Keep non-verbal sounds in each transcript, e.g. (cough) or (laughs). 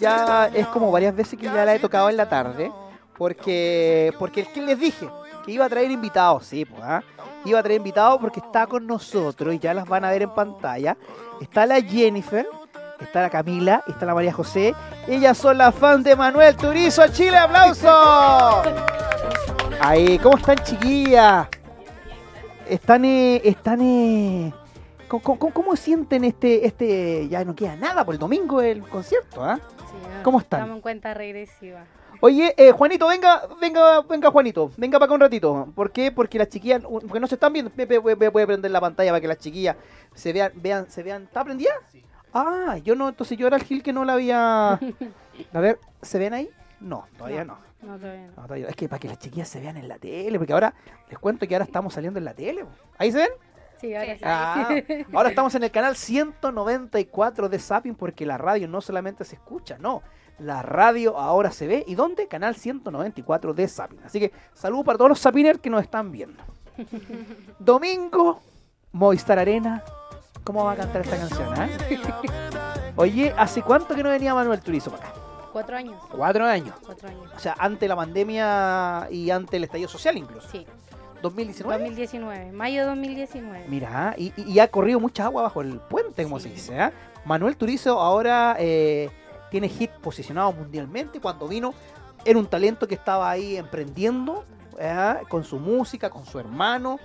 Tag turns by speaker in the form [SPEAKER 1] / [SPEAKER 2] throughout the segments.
[SPEAKER 1] ya es como varias veces que ya la he tocado en la tarde, porque porque es que les dije que iba a traer invitados, sí, pues, ¿ah? iba a traer invitados porque está con nosotros y ya las van a ver en pantalla. Está la Jennifer, está la Camila, está la María José. Ellas son las fans de Manuel Turizo Chile, aplauso. Ahí, ¿cómo están chiquillas? Están, eh, están, eh, ¿cómo, cómo- cómo sienten este, este, ya no queda nada por el domingo el concierto, ¿ah? ¿Cómo están?
[SPEAKER 2] Estamos en cuenta regresiva.
[SPEAKER 1] Oye, eh, Juanito, venga, venga, venga, Juanito, venga para acá un ratito. ¿Por qué? Porque las chiquillas, porque no se están viendo, puede, puede prender la pantalla para que las chiquillas se vean, vean, se vean. ¿Está prendida? Ah, yo no, entonces yo era el Gil que no la había. (laughs) A ver, ¿se ven ahí? No, todavía no.
[SPEAKER 2] No, todavía no.
[SPEAKER 1] No, todavía no. Es que para que las chiquillas se vean en la tele, porque ahora les cuento que ahora estamos saliendo en la tele. ¿Ahí se ven?
[SPEAKER 2] Sí, ahora sí.
[SPEAKER 1] Ah, (laughs) ahora estamos en el canal 194 de Zapping porque la radio no solamente se escucha, no. La radio ahora se ve. ¿Y dónde? Canal 194 de Zapping. Así que saludos para todos los Zappiners que nos están viendo. (laughs) Domingo, Movistar Arena. ¿Cómo va a cantar esta canción? eh? (laughs) Oye, ¿hace cuánto que no venía Manuel Turizo para acá?
[SPEAKER 2] Cuatro años.
[SPEAKER 1] Cuatro años.
[SPEAKER 2] Cuatro años.
[SPEAKER 1] O sea, ante la pandemia y ante el estallido social incluso.
[SPEAKER 2] Sí.
[SPEAKER 1] 2019.
[SPEAKER 2] 2019. Mayo de 2019.
[SPEAKER 1] Mira, y, ha corrido mucha agua bajo el puente, como se dice. ¿ah? Manuel Turizo ahora eh, tiene hit posicionado mundialmente. Cuando vino, era un talento que estaba ahí emprendiendo ¿ah? con su música, con su hermano.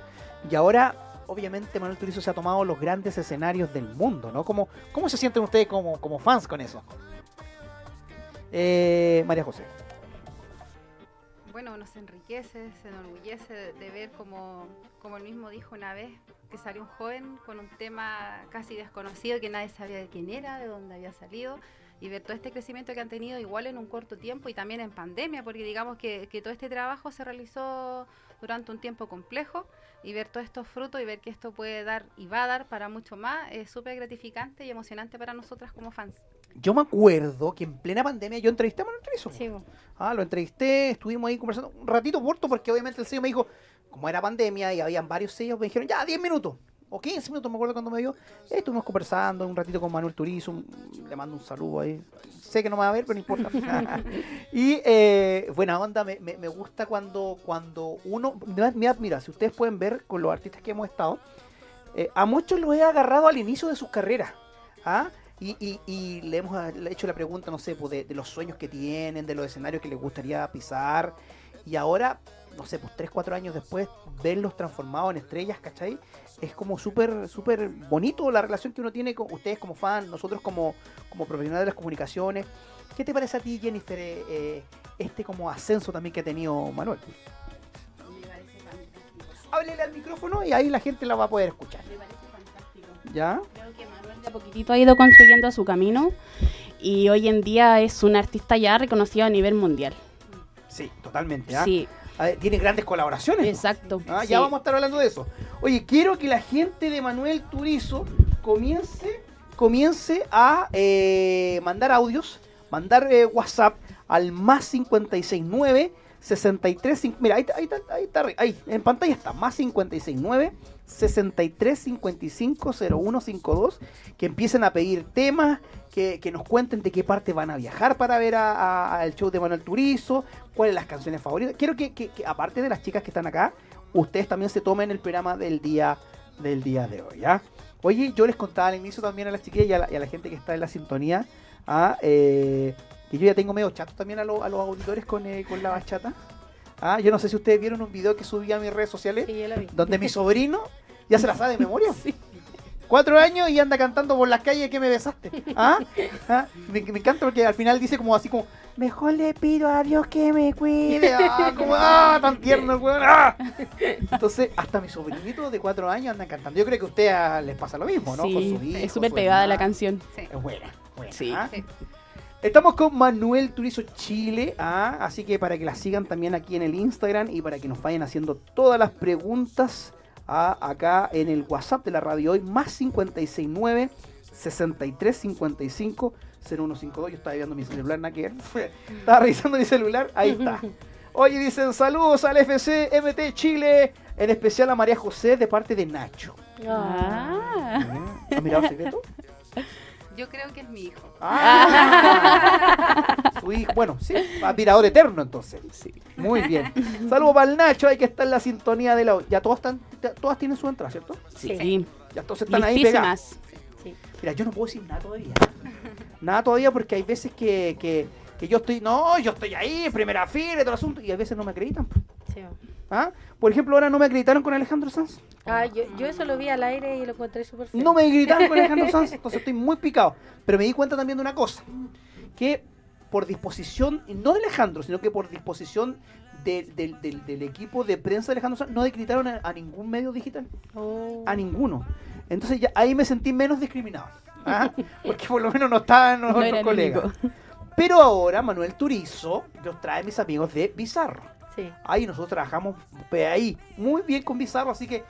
[SPEAKER 1] Y ahora, obviamente, Manuel Turizo se ha tomado los grandes escenarios del mundo, ¿no? ¿Cómo, cómo se sienten ustedes como, como fans con eso? Eh, María José.
[SPEAKER 3] Bueno, nos enriquece, se enorgullece de, ver como, como él mismo dijo una vez, que salió un joven con un tema casi desconocido que nadie sabía de quién era, de dónde había salido, y ver todo este crecimiento que han tenido igual en un corto tiempo y también en pandemia, porque digamos que, que todo este trabajo se realizó durante un tiempo complejo y ver todos estos frutos y ver que esto puede dar y va a dar para mucho más es súper gratificante y emocionante para nosotras como fans.
[SPEAKER 1] Yo me acuerdo que en plena pandemia yo entrevisté a Manuel Turizo.
[SPEAKER 2] Sí.
[SPEAKER 1] Ah, lo entrevisté, estuvimos ahí conversando un ratito corto porque obviamente el sello me dijo, como era pandemia y habían varios sellos, me dijeron, ya, 10 minutos o 15 minutos, me acuerdo cuando me. Eh, estuvimos conversando un ratito con Manuel Turizo, un- le mando un saludo ahí. Sé que no me va a ver, pero no importa. (laughs) y eh, buena onda, me, me- me gusta cuando, cuando uno, mira, mira, si ustedes pueden ver con los artistas que hemos estado, eh, a muchos los he agarrado al inicio de sus carreras. ¿ah? Y, y- y le hemos he hecho la pregunta, no sé, pues de, de los sueños que tienen, de los escenarios que les gustaría pisar. Y ahora, no sé, pues 3, 4 años después, verlos transformados en estrellas, ¿cachai? Es como súper, súper bonito la relación que uno tiene con ustedes como fan, nosotros como, como profesionales de las comunicaciones. ¿Qué te parece a ti, Jennifer, eh, eh, este como ascenso también que ha tenido Manuel? Háblele al micrófono y ahí la gente la va a poder escuchar. ¿Ya?
[SPEAKER 4] Creo que Manuel de a poquitito ha ido construyendo su camino y hoy en día es un artista ya reconocido a nivel mundial.
[SPEAKER 1] Sí, totalmente. ¿ah?
[SPEAKER 4] Sí,
[SPEAKER 1] ver, tiene grandes colaboraciones. ¿no?
[SPEAKER 4] exacto.
[SPEAKER 1] Ah,
[SPEAKER 4] sí.
[SPEAKER 1] Ya vamos a estar hablando de eso. Oye, quiero que la gente de Manuel Turizo comience, comience a eh, mandar audios, mandar eh, WhatsApp al más 569 63 cin- Mira, ahí, está- ahí, está- ahí está, ahí, en pantalla está, más 569 63 55 0152, que empiecen a pedir temas, que, que nos cuenten de qué parte van a viajar para ver al show de Manuel Turizo, cuáles las canciones favoritas. Quiero que, que- aparte de las chicas que están acá, ustedes también se tomen el programa del día del día de hoy, ¿ya? Oye, yo les contaba al inicio también a las chiquillas y a la, y a la gente que está en la sintonía, ah, eh, que yo ya tengo medio chato también a, lo- a los auditores con, eh, con la bachata. Ah, yo no sé si ustedes vieron un video que subí a mis redes sociales,
[SPEAKER 2] Sí,
[SPEAKER 1] donde mi sobrino ya se la sabe de memoria. (laughs) Cuatro años y anda cantando por las calles que me besaste. ¿Ah? ¿Ah? Me, me encanta porque al final dice como así como, mejor le pido a Dios que me cuide. (laughs) Ah, como, ah, tan tierno el weón. Ah. Entonces, hasta mi sobrinito de cuatro años anda cantando. Yo creo que a ustedes les pasa lo mismo, ¿no? Con
[SPEAKER 4] Sí,
[SPEAKER 1] sus hijos,
[SPEAKER 4] es súper
[SPEAKER 1] su
[SPEAKER 4] pegada la canción.
[SPEAKER 3] Sí.
[SPEAKER 1] Es buena, buena.
[SPEAKER 4] Sí.
[SPEAKER 1] ¿ah? Estamos con Manuel Turizo Chile, ah, así que para que la sigan también aquí en el Instagram y para que nos vayan haciendo todas las preguntas ah, acá en el WhatsApp de la radio hoy, más 569 63 55 0152. Yo estaba viendo mi celular, nada que. (laughs) Estaba revisando mi celular, ahí está. (laughs) Oye, dicen saludos al FC MT Chile, en especial a María José de parte de Nacho.
[SPEAKER 4] Ah.
[SPEAKER 1] ¿Ha mirado el secreto? (laughs)
[SPEAKER 3] Yo creo que es mi hijo.
[SPEAKER 1] Ah, (laughs) su hijo. Bueno, sí, admirador eterno entonces.
[SPEAKER 5] Sí.
[SPEAKER 1] Muy bien. Saludos para el Nacho, hay que estar en la sintonía de la. Ya todos están, ya todas tienen su entrada, ¿cierto?
[SPEAKER 4] Sí.
[SPEAKER 1] Ya todos están ahí pegados.
[SPEAKER 4] Listísimas.
[SPEAKER 1] Mira, yo no puedo decir nada todavía. Nada todavía porque hay veces que, que, que yo estoy, no, yo estoy ahí primera fila y todo el asunto, y a veces no me acreditan.
[SPEAKER 2] Sí.
[SPEAKER 1] ¿Ah? Por ejemplo, ahora no me acreditaron con Alejandro Sanz.
[SPEAKER 2] Ah, yo, yo eso lo vi al aire y lo encontré súper feo.
[SPEAKER 1] No me acreditaron con Alejandro (laughs) Sanz, entonces estoy muy picado. Pero me di cuenta también de una cosa, que por disposición, no de Alejandro, sino que por disposición de- del- equipo de prensa de Alejandro Sanz, no acreditaron a, a ningún medio digital.
[SPEAKER 2] Oh.
[SPEAKER 1] A ninguno. Entonces ya ahí me sentí menos discriminado. ¿ah? (laughs) Porque por lo menos no estaban los
[SPEAKER 5] No
[SPEAKER 1] otros colegas. Pero ahora Manuel Turizo nos trae mis amigos de Bizarro.
[SPEAKER 2] Sí.
[SPEAKER 1] Ahí nosotros trabajamos ahí muy bien con Bizarro, así que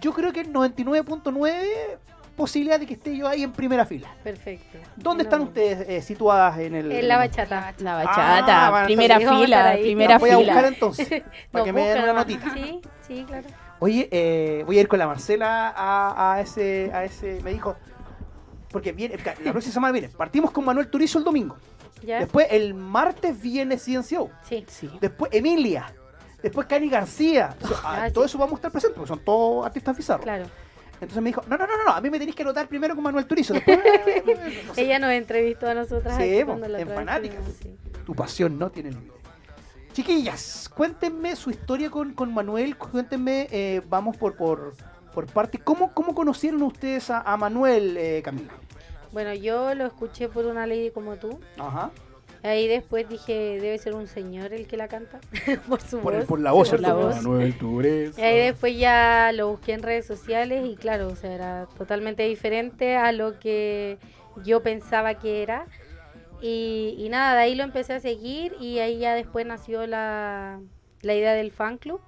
[SPEAKER 1] yo creo que el 99.9 posibilidad de que esté yo ahí en primera fila.
[SPEAKER 2] Perfecto.
[SPEAKER 1] ¿Dónde
[SPEAKER 2] No.
[SPEAKER 1] están ustedes eh, situadas en el...?
[SPEAKER 2] En la bachata.
[SPEAKER 4] La
[SPEAKER 1] Ah,
[SPEAKER 4] bachata,
[SPEAKER 1] bueno,
[SPEAKER 4] primera
[SPEAKER 2] estar
[SPEAKER 4] fila, primera
[SPEAKER 1] voy a buscar
[SPEAKER 4] fila.
[SPEAKER 1] entonces, (laughs) para
[SPEAKER 2] Nos
[SPEAKER 1] que me den una notita.
[SPEAKER 2] Sí, sí, claro.
[SPEAKER 1] Oye, eh, voy a ir con la Marcela a, a ese, a ese, me dijo, porque viene, la próxima semana viene, partimos con Manuel Turizo el domingo,
[SPEAKER 2] ¿Ya?
[SPEAKER 1] después el martes viene Ciencio,
[SPEAKER 2] Sí.
[SPEAKER 4] Sí.
[SPEAKER 1] después Emilia, después Cani García,
[SPEAKER 2] Ah, sí.
[SPEAKER 1] todo eso vamos a estar presentes, porque son todos artistas bizarros.
[SPEAKER 2] Claro.
[SPEAKER 1] Entonces me dijo, no, no, no, no, a mí me tenéis que anotar primero con Manuel Turizo, después... no (laughs) sé, (laughs)
[SPEAKER 2] Ella nos entrevistó a nosotras.
[SPEAKER 1] Sí,
[SPEAKER 2] aquí cuando
[SPEAKER 1] en Fanáticas.
[SPEAKER 2] sí.
[SPEAKER 1] tu pasión no tiene límite. Chiquillas, cuéntenme su historia con, con Manuel, cuéntenme, eh, vamos por, por, por parte, ¿cómo, cómo conocieron ustedes a, a Manuel, eh, Camila?
[SPEAKER 2] Bueno, yo lo escuché por una lady como tú.
[SPEAKER 1] Ajá.
[SPEAKER 2] Ahí después dije, debe ser un señor el que la canta. (laughs) por su
[SPEAKER 1] Por, el-
[SPEAKER 2] voz.
[SPEAKER 1] por la voz,
[SPEAKER 2] Sí, por
[SPEAKER 1] ¿cierto?
[SPEAKER 2] la voz.
[SPEAKER 1] Manuel.
[SPEAKER 2] Y ahí después ya lo busqué en redes sociales y claro, o sea, era totalmente diferente a lo que yo pensaba que era. Y, y nada, de ahí lo empecé a seguir y ahí ya después nació la, la idea del fan club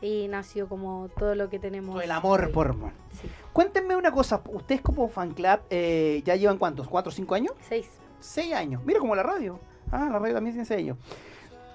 [SPEAKER 2] y nació como todo lo que tenemos.
[SPEAKER 1] El amor
[SPEAKER 2] hoy.
[SPEAKER 1] por.
[SPEAKER 2] Sí.
[SPEAKER 1] Cuéntenme una cosa, ustedes como fan club, eh, ¿ya llevan cuántos? ¿Cuatro o cinco años?
[SPEAKER 2] Seis.
[SPEAKER 1] Seis años. Mira como la radio. Ah, la radio también tiene seis años.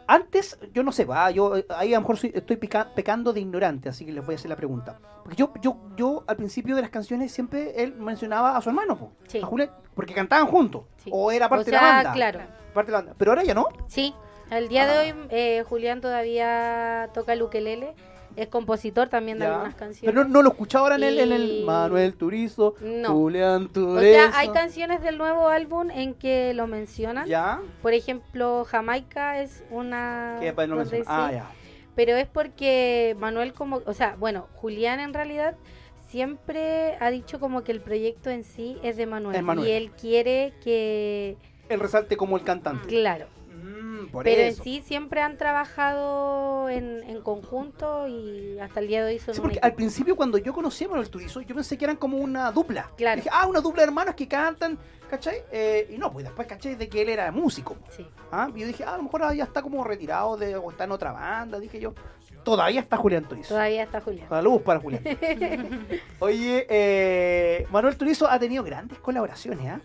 [SPEAKER 1] Antes, yo no sé, va, yo eh, ahí a lo mejor soy- estoy pica- pecando de ignorante, así que les voy a hacer la pregunta. Porque yo, yo, yo al principio de las canciones siempre él mencionaba a su hermano, po,
[SPEAKER 2] Sí.
[SPEAKER 1] a Julián, porque cantaban juntos.
[SPEAKER 2] Sí.
[SPEAKER 1] O era parte
[SPEAKER 2] o sea,
[SPEAKER 1] de la banda.
[SPEAKER 2] claro.
[SPEAKER 1] Parte de la banda. Pero ahora ya no.
[SPEAKER 2] Sí, al día
[SPEAKER 1] Ah.
[SPEAKER 2] de hoy eh, Julián todavía toca el ukelele, es compositor también de
[SPEAKER 1] Ya.
[SPEAKER 2] algunas canciones.
[SPEAKER 1] Pero no, no lo escuchaba ahora en el, en el Manuel Turizo,
[SPEAKER 2] No.
[SPEAKER 1] Julián
[SPEAKER 2] o
[SPEAKER 1] Turizo.
[SPEAKER 2] sea, hay canciones del nuevo álbum en que lo mencionan.
[SPEAKER 1] ¿Ya?
[SPEAKER 2] Por ejemplo, Jamaica es una...
[SPEAKER 1] Que pues, no
[SPEAKER 2] donde.
[SPEAKER 1] Ah,
[SPEAKER 2] sí,
[SPEAKER 1] ya.
[SPEAKER 2] Pero es porque Manuel como... O sea, bueno, Julián en realidad siempre ha dicho como que el proyecto en sí es de Manuel.
[SPEAKER 1] Es Manuel.
[SPEAKER 2] Y él quiere que...
[SPEAKER 1] Él resalte como el cantante.
[SPEAKER 2] Claro.
[SPEAKER 1] Mm, por
[SPEAKER 2] Pero
[SPEAKER 1] eso.
[SPEAKER 2] en sí siempre han trabajado en, en conjunto y hasta el día de hoy son
[SPEAKER 1] Sí, porque al principio cuando yo conocí a Manuel Turizo, yo pensé que eran como una dupla.
[SPEAKER 2] Claro.
[SPEAKER 1] Dije, ah, una dupla de hermanos que cantan, ¿cachai? Eh, y no, pues después caché de que él era músico.
[SPEAKER 2] Sí.
[SPEAKER 1] ¿ah? Y yo dije, ah, a lo mejor ya está como retirado de, o está en otra banda, dije yo. Todavía está Julián Turizo.
[SPEAKER 2] Todavía está Julián.
[SPEAKER 1] Saludos para Julián. (laughs) Oye, eh, Manuel Turizo ha tenido grandes colaboraciones, ¿ah?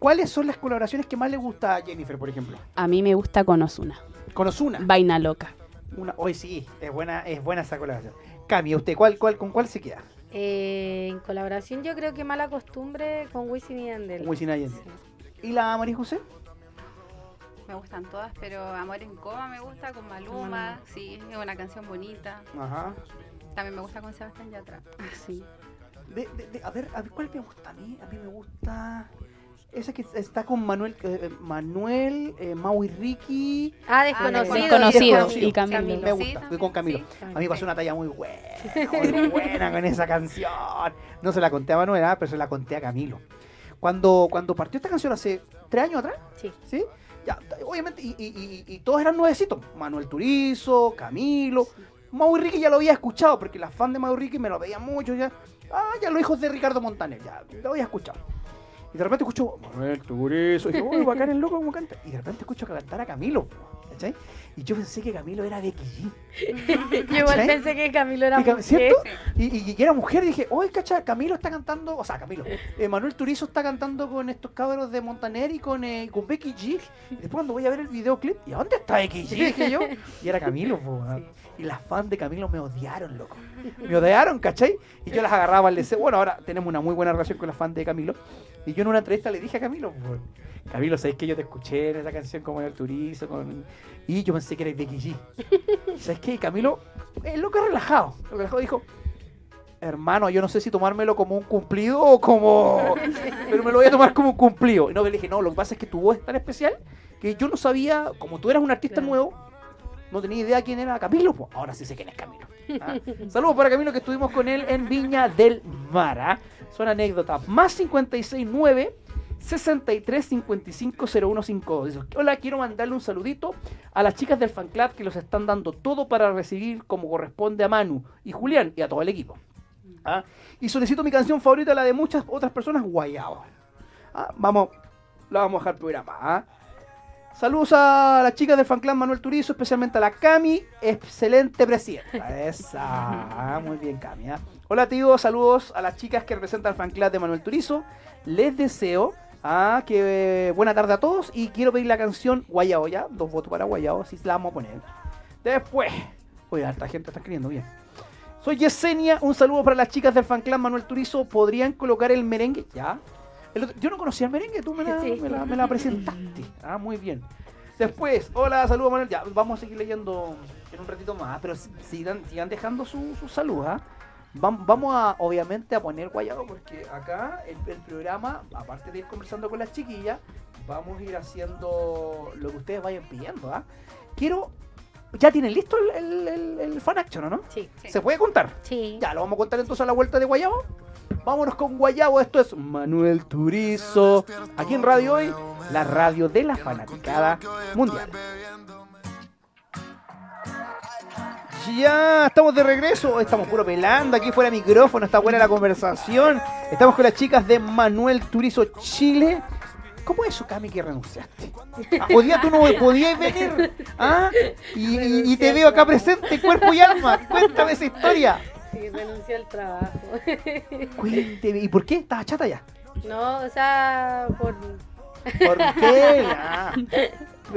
[SPEAKER 1] ¿Cuáles son las colaboraciones que más le gusta a Jennifer, por ejemplo?
[SPEAKER 4] A mí me gusta con Ozuna.
[SPEAKER 1] Con Ozuna.
[SPEAKER 4] Vaina loca.
[SPEAKER 1] Una, hoy sí, es buena, es buena esa colaboración. Cami, ¿usted cuál, cuál, con cuál se queda?
[SPEAKER 2] Eh, en colaboración yo creo que Mala Costumbre con Wisin y Yandel.
[SPEAKER 1] Con Wisin y Yandel.
[SPEAKER 2] Sí.
[SPEAKER 1] ¿Y la María José?
[SPEAKER 3] Me gustan todas, pero Amor en Coma me gusta con Maluma. Sí, es una canción bonita.
[SPEAKER 1] Ajá.
[SPEAKER 3] También me gusta con Sebastián Yatra.
[SPEAKER 2] Sí.
[SPEAKER 1] De, de- de- a ver, a ver, ¿cuál me gusta a mí? A mí me gusta esa que está con Manuel, eh, Manuel, eh, Mau y Ricky.
[SPEAKER 2] Ah,
[SPEAKER 3] Ah,
[SPEAKER 2] desconocido.
[SPEAKER 4] Desconocido,
[SPEAKER 2] Sí,
[SPEAKER 4] y Camilo.
[SPEAKER 1] Me
[SPEAKER 3] Sí,
[SPEAKER 1] gusta,
[SPEAKER 3] también,
[SPEAKER 1] fui con Camilo.
[SPEAKER 3] sí.
[SPEAKER 1] A mí pasó una talla muy buena, (laughs) muy buena con esa canción. No se la conté a Manuel, ah, pero se la conté a Camilo. Cuando, cuando partió esta canción hace tres años atrás,
[SPEAKER 2] Sí.
[SPEAKER 1] ¿sí? Ya, obviamente, y, y- y- y todos eran nuevecitos. Manuel Turizo, Camilo. Mau y Ricky ya lo había escuchado, porque las fans de Mau y Ricky me lo veían mucho ya. Ah, ya los hijos de Ricardo Montaner, ya lo había escuchado. Y de repente escucho Manuel Turizo, y dije, uy, bacán el loco como canta. Y de repente escucho cantar a Camilo. ¿Cachai? Y yo pensé que Camilo era Becky G. (laughs)
[SPEAKER 2] Yo igual pensé que Camilo era mujer.
[SPEAKER 1] ¿Cierto? Y, y- y era mujer y dije, oye, cacha, Camilo está cantando, o sea, Camilo, eh, Manuel Turizo está cantando con estos cabros de Montaner y con, eh, con Becky G. Y después cuando voy a ver el videoclip, ¿y a dónde está Becky G? Dije yo. Y era Camilo, po. Y las fans de Camilo me odiaron, loco. Me odiaron, ¿cachai? Y yo las agarraba, le decía, bueno, ahora tenemos una muy buena relación con las fans de Camilo. Y yo en una entrevista le dije a Camilo, po, Camilo, ¿sabes que yo te escuché en esa canción con Manuel Turizo? Con... Y yo pensé que era Becky G. ¿Sabes qué? Camilo, el loco relajado. Relajado dijo, hermano, yo no sé si tomármelo como un cumplido o como... (laughs) Pero me lo voy a tomar como un cumplido. Y no, le dije, no, lo que pasa es que tu voz es tan especial que yo no sabía, como tú eras un artista
[SPEAKER 2] Claro.
[SPEAKER 1] nuevo, no tenía idea quién era Camilo. Pues ahora sí sé quién es Camilo. ¿ah? (laughs) Saludos para Camilo que estuvimos con él en Viña del Mar. ¿ah? Son anécdotas. Más 569 63 55 0152. Dice, Hola, quiero mandarle un saludito a las chicas del fan club que los están dando todo para recibir como corresponde a Manu y Julián y a todo el equipo. ¿Ah? Y solicito mi canción favorita, la de muchas otras personas, Guayabo. ¿Ah? Vamos, la vamos a dejar programa. ¿ah? Saludos a las chicas del fan club Manuel Turizo, especialmente a la Cami, excelente presidenta. Esa, muy bien Cami. Hola tío, saludos a las chicas que representan el fan club de Manuel Turizo. Les deseo ah, que buena tarde a todos y quiero pedir la canción Guayao ya, dos votos para Guayao, así la vamos a poner. Después, oye, harta gente está escribiendo bien. Soy Yesenia, un saludo para las chicas del fan club Manuel Turizo. ¿Podrían colocar el merengue? Ya. El otro- yo no conocía el merengue, tú me la,
[SPEAKER 2] Sí.
[SPEAKER 1] me la- me la presentaste. Ah, muy bien. Después, hola, saludos Manuel. Ya, vamos a seguir leyendo en un ratito más, pero si- sigan, sigan dejando sus su saludos. ¿ah? Vam- Vamos a, obviamente, a poner guayabo porque acá el, el programa, aparte de ir conversando con las chiquillas, vamos a ir haciendo lo que ustedes vayan pidiendo. ¿ah? Quiero. ¿Ya tienen listo el, el, el- el fan action, o no?
[SPEAKER 2] Sí.
[SPEAKER 1] ¿Se puede contar?
[SPEAKER 2] Sí.
[SPEAKER 1] Ya, lo vamos a contar entonces a la vuelta de Guayabo. Vámonos con Guayabo, esto es Manuel Turizo. Aquí en Radio Hoy, la radio de la fanaticada mundial. Ya, estamos de regreso. Estamos puro pelando aquí fuera de micrófono. Está buena la conversación. Estamos con las chicas de Manuel Turizo Chile. ¿Cómo es eso, Cami, que renunciaste? Ah, Hoy día tú no podías venir. ¿Ah? Y, y- y te veo acá presente, cuerpo y alma. Cuéntame esa historia.
[SPEAKER 2] Sí, renuncié al trabajo.
[SPEAKER 1] Cuénteme, ¿y por qué? ¿Estaba chata ya?
[SPEAKER 2] no, o sea, por...
[SPEAKER 1] ¿Por qué? Ah.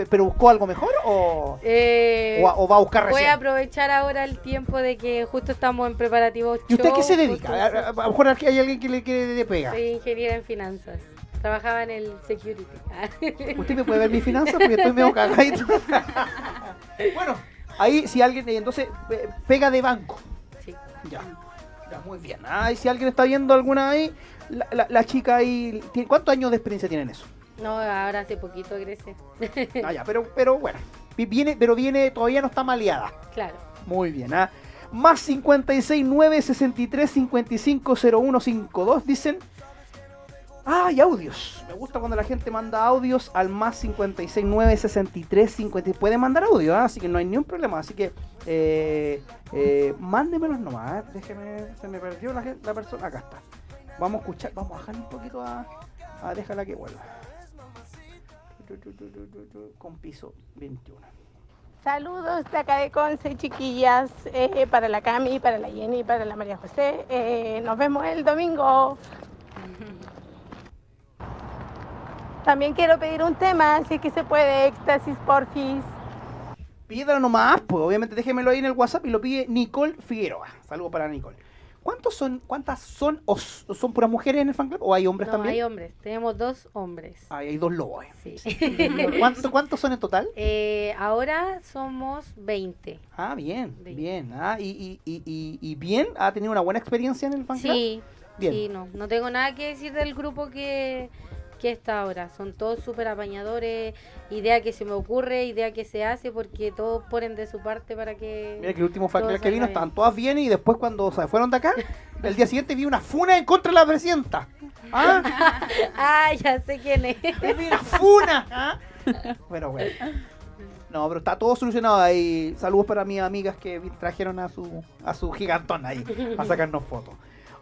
[SPEAKER 1] ¿Pero buscó algo mejor o,
[SPEAKER 2] Eh,
[SPEAKER 1] o, o va a buscar
[SPEAKER 2] voy
[SPEAKER 1] recién?
[SPEAKER 2] a aprovechar ahora el tiempo de que justo estamos en preparativos
[SPEAKER 1] ¿Y usted a qué se
[SPEAKER 2] show,
[SPEAKER 1] dedica? A, lo mejor hay alguien que le, que le pega.
[SPEAKER 2] Soy ingeniera en finanzas. Trabajaba en el security. (laughs)
[SPEAKER 1] ¿Usted me puede ver mis finanzas? Porque estoy medio cagadito. (laughs) bueno, ahí si alguien, eh, entonces, eh, pega de banco.
[SPEAKER 2] sí.
[SPEAKER 1] Ya. Ya, muy bien. Ah, y si alguien está viendo alguna ahí, la, la- la chica ahí, ¿tiene- ¿cuántos años de experiencia tiene en eso?
[SPEAKER 2] No, ahora hace poquito crece.
[SPEAKER 1] Ah, ya, pero, pero bueno, vi- viene, pero viene, todavía no está maleada.
[SPEAKER 2] claro.
[SPEAKER 1] Muy bien, ¿ah? Más 56 9 63 55 01 52 dicen. Ah, y audios. Me gusta cuando la gente manda audios al más 56 9 63 50. Puede mandar audio, ¿ah? así que no hay ningún problema. Así que eh, eh, mándemelos nomás. ¿eh? Déjeme, se me perdió la, la persona. Acá está. Vamos a escuchar, vamos a bajar un poquito a, a déjala que vuelva. Con piso 21.
[SPEAKER 5] Saludos de acá de Conce, chiquillas, eh, para la Cami, para la Jenny, para la María José. Eh, nos vemos el domingo. (laughs) También quiero pedir un tema, si es que se puede, éxtasis porfis.
[SPEAKER 1] Pídalo nomás, pues obviamente déjemelo ahí en el WhatsApp y lo pide Nicole Figueroa. Saludos para Nicole. ¿Cuántos son, cuántas son o son puras mujeres en el fan club o hay hombres
[SPEAKER 2] No,
[SPEAKER 1] también?
[SPEAKER 2] hay hombres. Tenemos dos hombres.
[SPEAKER 1] Ay, hay dos lobos.
[SPEAKER 2] Sí.
[SPEAKER 1] ¿Cuántos, (laughs) ¿Cuántos son en total?
[SPEAKER 2] Eh, ahora somos 20.
[SPEAKER 1] Ah, bien, bien. Ah, y, y, y, y, y bien, ¿ha tenido una buena experiencia en el fan club?
[SPEAKER 2] Sí,
[SPEAKER 1] Bien.
[SPEAKER 2] sí, no. No tengo nada que decir del grupo que, está ahora. Son todos súper apañadores. Idea que se me ocurre, idea que se hace, porque todos ponen de su parte para que.
[SPEAKER 1] Mira que el último fan que vino estaban todas bien y después cuando se fueron de acá, (laughs) el día siguiente vi una funa en contra de la presidenta. ¿Ah? (laughs)
[SPEAKER 2] Ah, ya sé quién es. (laughs)
[SPEAKER 1] ¡Vi una funa! ¿Ah? Bueno, bueno. No, pero está todo solucionado ahí. Saludos para mis amigas que trajeron a su, a su gigantón ahí a sacarnos fotos.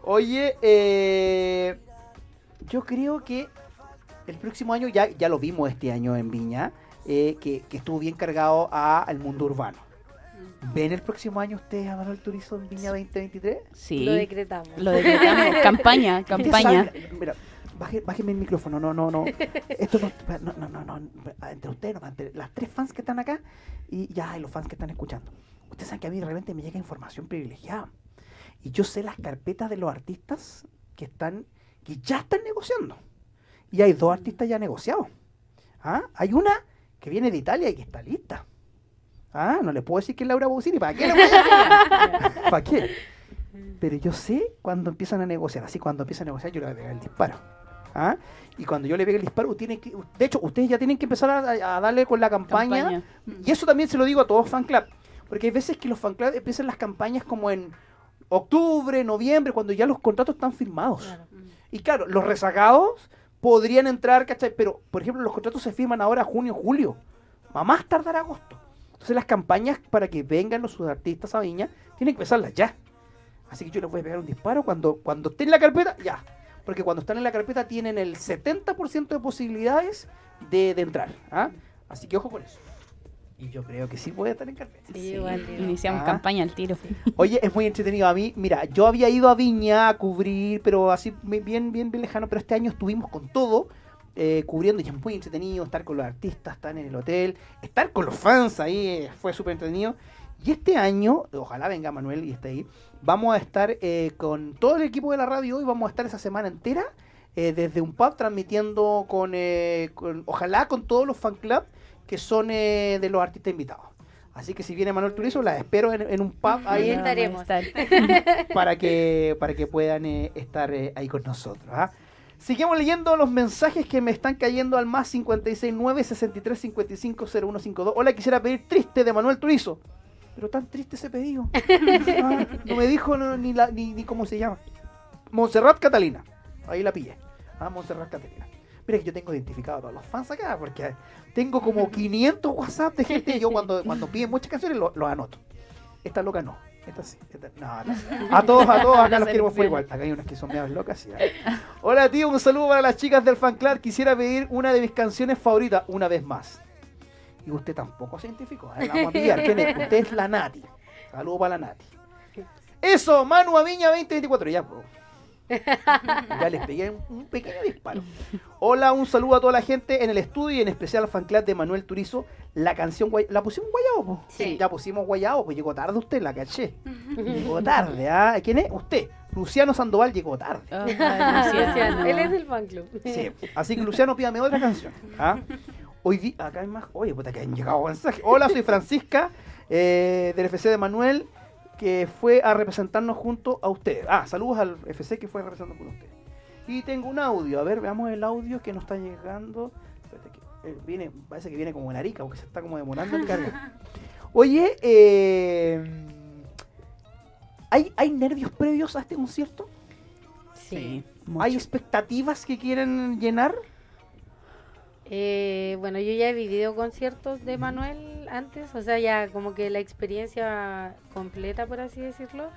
[SPEAKER 1] Oye, eh, yo creo que el próximo año, ya, ya lo vimos este año en Viña, eh, que, que estuvo bien cargado a- al mundo urbano. ¿Ven el próximo año ustedes a Manuel Turizo en Viña 2023?
[SPEAKER 4] Sí.
[SPEAKER 2] Lo decretamos.
[SPEAKER 4] Lo decretamos. (laughs) campaña, (laughs) campaña.
[SPEAKER 1] mira, baje, bájeme el micrófono, no, no, no. Esto no, no, no, no, no, entre ustedes, no, entre las tres fans que están acá y ya y los fans que están escuchando. Ustedes saben que a mí de repente me llega información privilegiada. Y yo sé las carpetas de los artistas que están, que ya están negociando. Y hay dos artistas ya negociados. ¿Ah? Hay una que viene de Italia y que está lista. Ah, no le puedo decir que es Laura Pausini. ¿Para qué le voy a decir? (laughs) ¿Para qué? Pero yo sé cuando empiezan a negociar. Así cuando empiezan a negociar yo le voy a pegar el disparo. ¿Ah? Y cuando yo le pegue el disparo, tiene que, de hecho, ustedes ya tienen que empezar a, a darle con la campaña.
[SPEAKER 4] Campaña.
[SPEAKER 1] Y eso también se lo digo a todos fan club. Porque hay veces que los fan club empiezan las campañas como en octubre, noviembre, cuando ya los contratos están firmados.
[SPEAKER 2] Claro.
[SPEAKER 1] Y claro, los rezagados podrían entrar, ¿cachai? Pero, por ejemplo, los contratos se firman ahora junio, julio. A más tardar agosto. Entonces las campañas para que vengan los artistas a Viña tienen que empezarlas ya. Así que yo les voy a pegar un disparo cuando, cuando estén en la carpeta, ya. Porque cuando están en la carpeta tienen el 70% de posibilidades de, de entrar. ¿ah? Así que ojo con eso. Y yo creo que sí voy a estar en carpeta.
[SPEAKER 2] Sí, igual, digo.
[SPEAKER 4] Iniciamos
[SPEAKER 1] Ah.
[SPEAKER 4] campaña al tiro.
[SPEAKER 1] Oye, es muy entretenido. A mí, mira, yo había ido a Viña a cubrir, pero así bien, bien, bien lejano. Pero este año estuvimos con todo, eh, cubriendo y es muy entretenido estar con los artistas, estar en el hotel, estar con los fans ahí, eh, fue súper entretenido. Y este año, ojalá venga Manuel y esté ahí, vamos a estar eh, con todo el equipo de la radio y vamos a estar esa semana entera eh, desde un pub transmitiendo con, eh, con- ojalá con todos los fan club que son eh, de los artistas invitados. Así que si viene Manuel Turizo, la espero en, en un pub ahí
[SPEAKER 2] estaremos. (laughs)
[SPEAKER 1] para que para que puedan eh, estar eh, ahí con nosotros. ¿ah? Seguimos leyendo los mensajes que me están cayendo al más 569 63 55 0152. Hola, quisiera pedir triste de Manuel Turizo. Pero tan triste ese pedido. (laughs) Ah, no me dijo no, ni, la, ni, ni cómo se llama. Montserrat Catalina. Ahí la pillé. Ah, Montserrat Catalina. Mira que yo tengo identificado a todos los fans acá, porque tengo como (laughs) 500 WhatsApp de gente y yo cuando, (laughs) cuando piden muchas canciones lo- los anoto. Esta loca no. Esta sí. esta- no, no. A todos, a todos acá los queremos por igual. Acá hay unas que son medias locas. y- Hola tío, un saludo para las chicas del fan club. Quisiera pedir una de mis canciones favoritas una vez más. Y usted tampoco se identificó. La vamos a pillar. ¿Quién es? (laughs) Usted es la Nati. Saludo para la Nati. Eso, Manu Aviña 2024. Ya, po. (laughs) Ya les pegué un, un pequeño disparo. Hola, un saludo a toda la gente en el estudio y en especial al fan club de Manuel Turizo. La canción, Guay- ¿la pusimos Guayabo? po?
[SPEAKER 2] Sí.
[SPEAKER 1] Ya pusimos Guayabo, pues llegó tarde usted, la caché. (laughs) Llegó tarde, ¿ah? ¿Quién es? Usted. Luciano Sandoval llegó tarde.
[SPEAKER 2] Luciano, Él es del fan club.
[SPEAKER 1] Sí, así que Luciano, pídame otra canción. ¿ah? Hoy di- acá hay más. Oye, puta, que han llegado mensajes. Hola, soy Francisca, eh, del FC de Manuel, que fue a representarnos junto a ustedes. Ah, saludos al FC que fue a representarnos con ustedes. Y tengo un audio, a ver, veamos el audio que nos está llegando. Espérate que, eh, viene, parece que viene como en Arica, porque se está como demorando en cargar. (laughs) Oye, eh, ¿hay, ¿hay nervios previos a este concierto?
[SPEAKER 2] Sí.
[SPEAKER 1] ¿Hay expectativas que quieren llenar?
[SPEAKER 2] Eh, bueno, yo ya he vivido conciertos de Manuel antes, o sea, ya como que la experiencia completa, por así decirlo.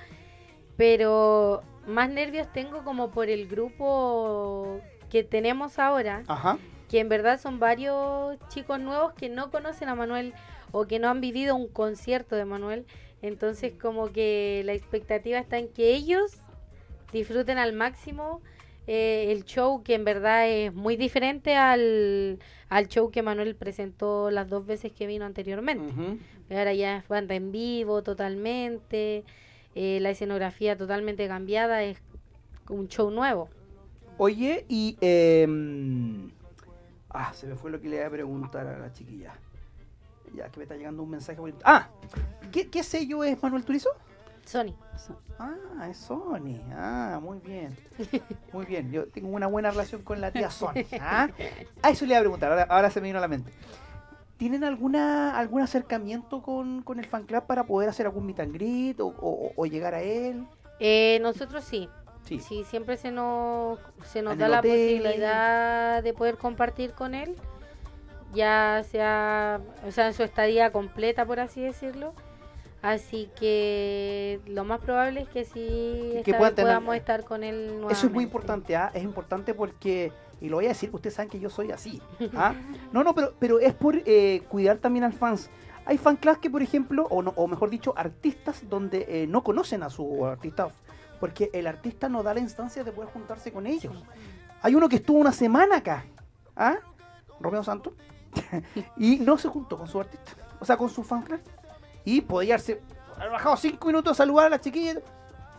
[SPEAKER 2] Pero más nervios tengo como por el grupo que tenemos ahora,
[SPEAKER 1] Ajá.
[SPEAKER 2] que en verdad son varios chicos nuevos que no conocen a Manuel o que no han vivido un concierto de Manuel. Entonces como que la expectativa está en que ellos disfruten al máximo eh, el show que en verdad es muy diferente al, al show que Manuel presentó las dos veces que vino anteriormente. Ahora ya es banda en vivo totalmente, eh, la escenografía totalmente cambiada, es un show nuevo.
[SPEAKER 1] Oye, y. eh, ah, se me fue lo que le iba a preguntar a la chiquilla. Ya que me está llegando un mensaje bonito. Ah, ¿qué, qué sello es Manuel Turizo?
[SPEAKER 2] Sony.
[SPEAKER 1] Ah, es Sony. Ah, muy bien. Muy bien. Yo tengo una buena relación con la tía Sony. Ah, Ah, eso le iba a preguntar. Ahora, ahora se me vino a la mente. ¿Tienen alguna algún acercamiento con, con el fan club para poder hacer algún meet and greet o, o- o llegar a él?
[SPEAKER 2] Eh, nosotros sí,
[SPEAKER 1] Sí.
[SPEAKER 2] sí, siempre se nos, se nos
[SPEAKER 1] En
[SPEAKER 2] da la
[SPEAKER 1] hotel, ahí.
[SPEAKER 2] posibilidad de poder compartir con él, ya sea, o sea, en su estadía completa, por así decirlo. Así que lo más probable es que sí
[SPEAKER 1] Que
[SPEAKER 2] esta
[SPEAKER 1] puedan
[SPEAKER 2] vez
[SPEAKER 1] tener-
[SPEAKER 2] podamos estar con él nuevamente.
[SPEAKER 1] Eso es muy importante, ¿ah? es importante porque, y lo voy a decir, ustedes saben que yo soy así. (laughs) ¿ah? No, no, pero, pero es por eh, cuidar también al fans. Hay fan clubs que, por ejemplo, o, no- o mejor dicho, artistas donde eh, no conocen a su artista, porque el artista no da la instancia de poder juntarse con ellos. Hay uno que estuvo una semana acá, ¿ah? Romeo Santos, (laughs) y no se juntó con su artista, o sea, con su fan club. Y podía haberse haber bajado cinco minutos a saludar a las chiquillas,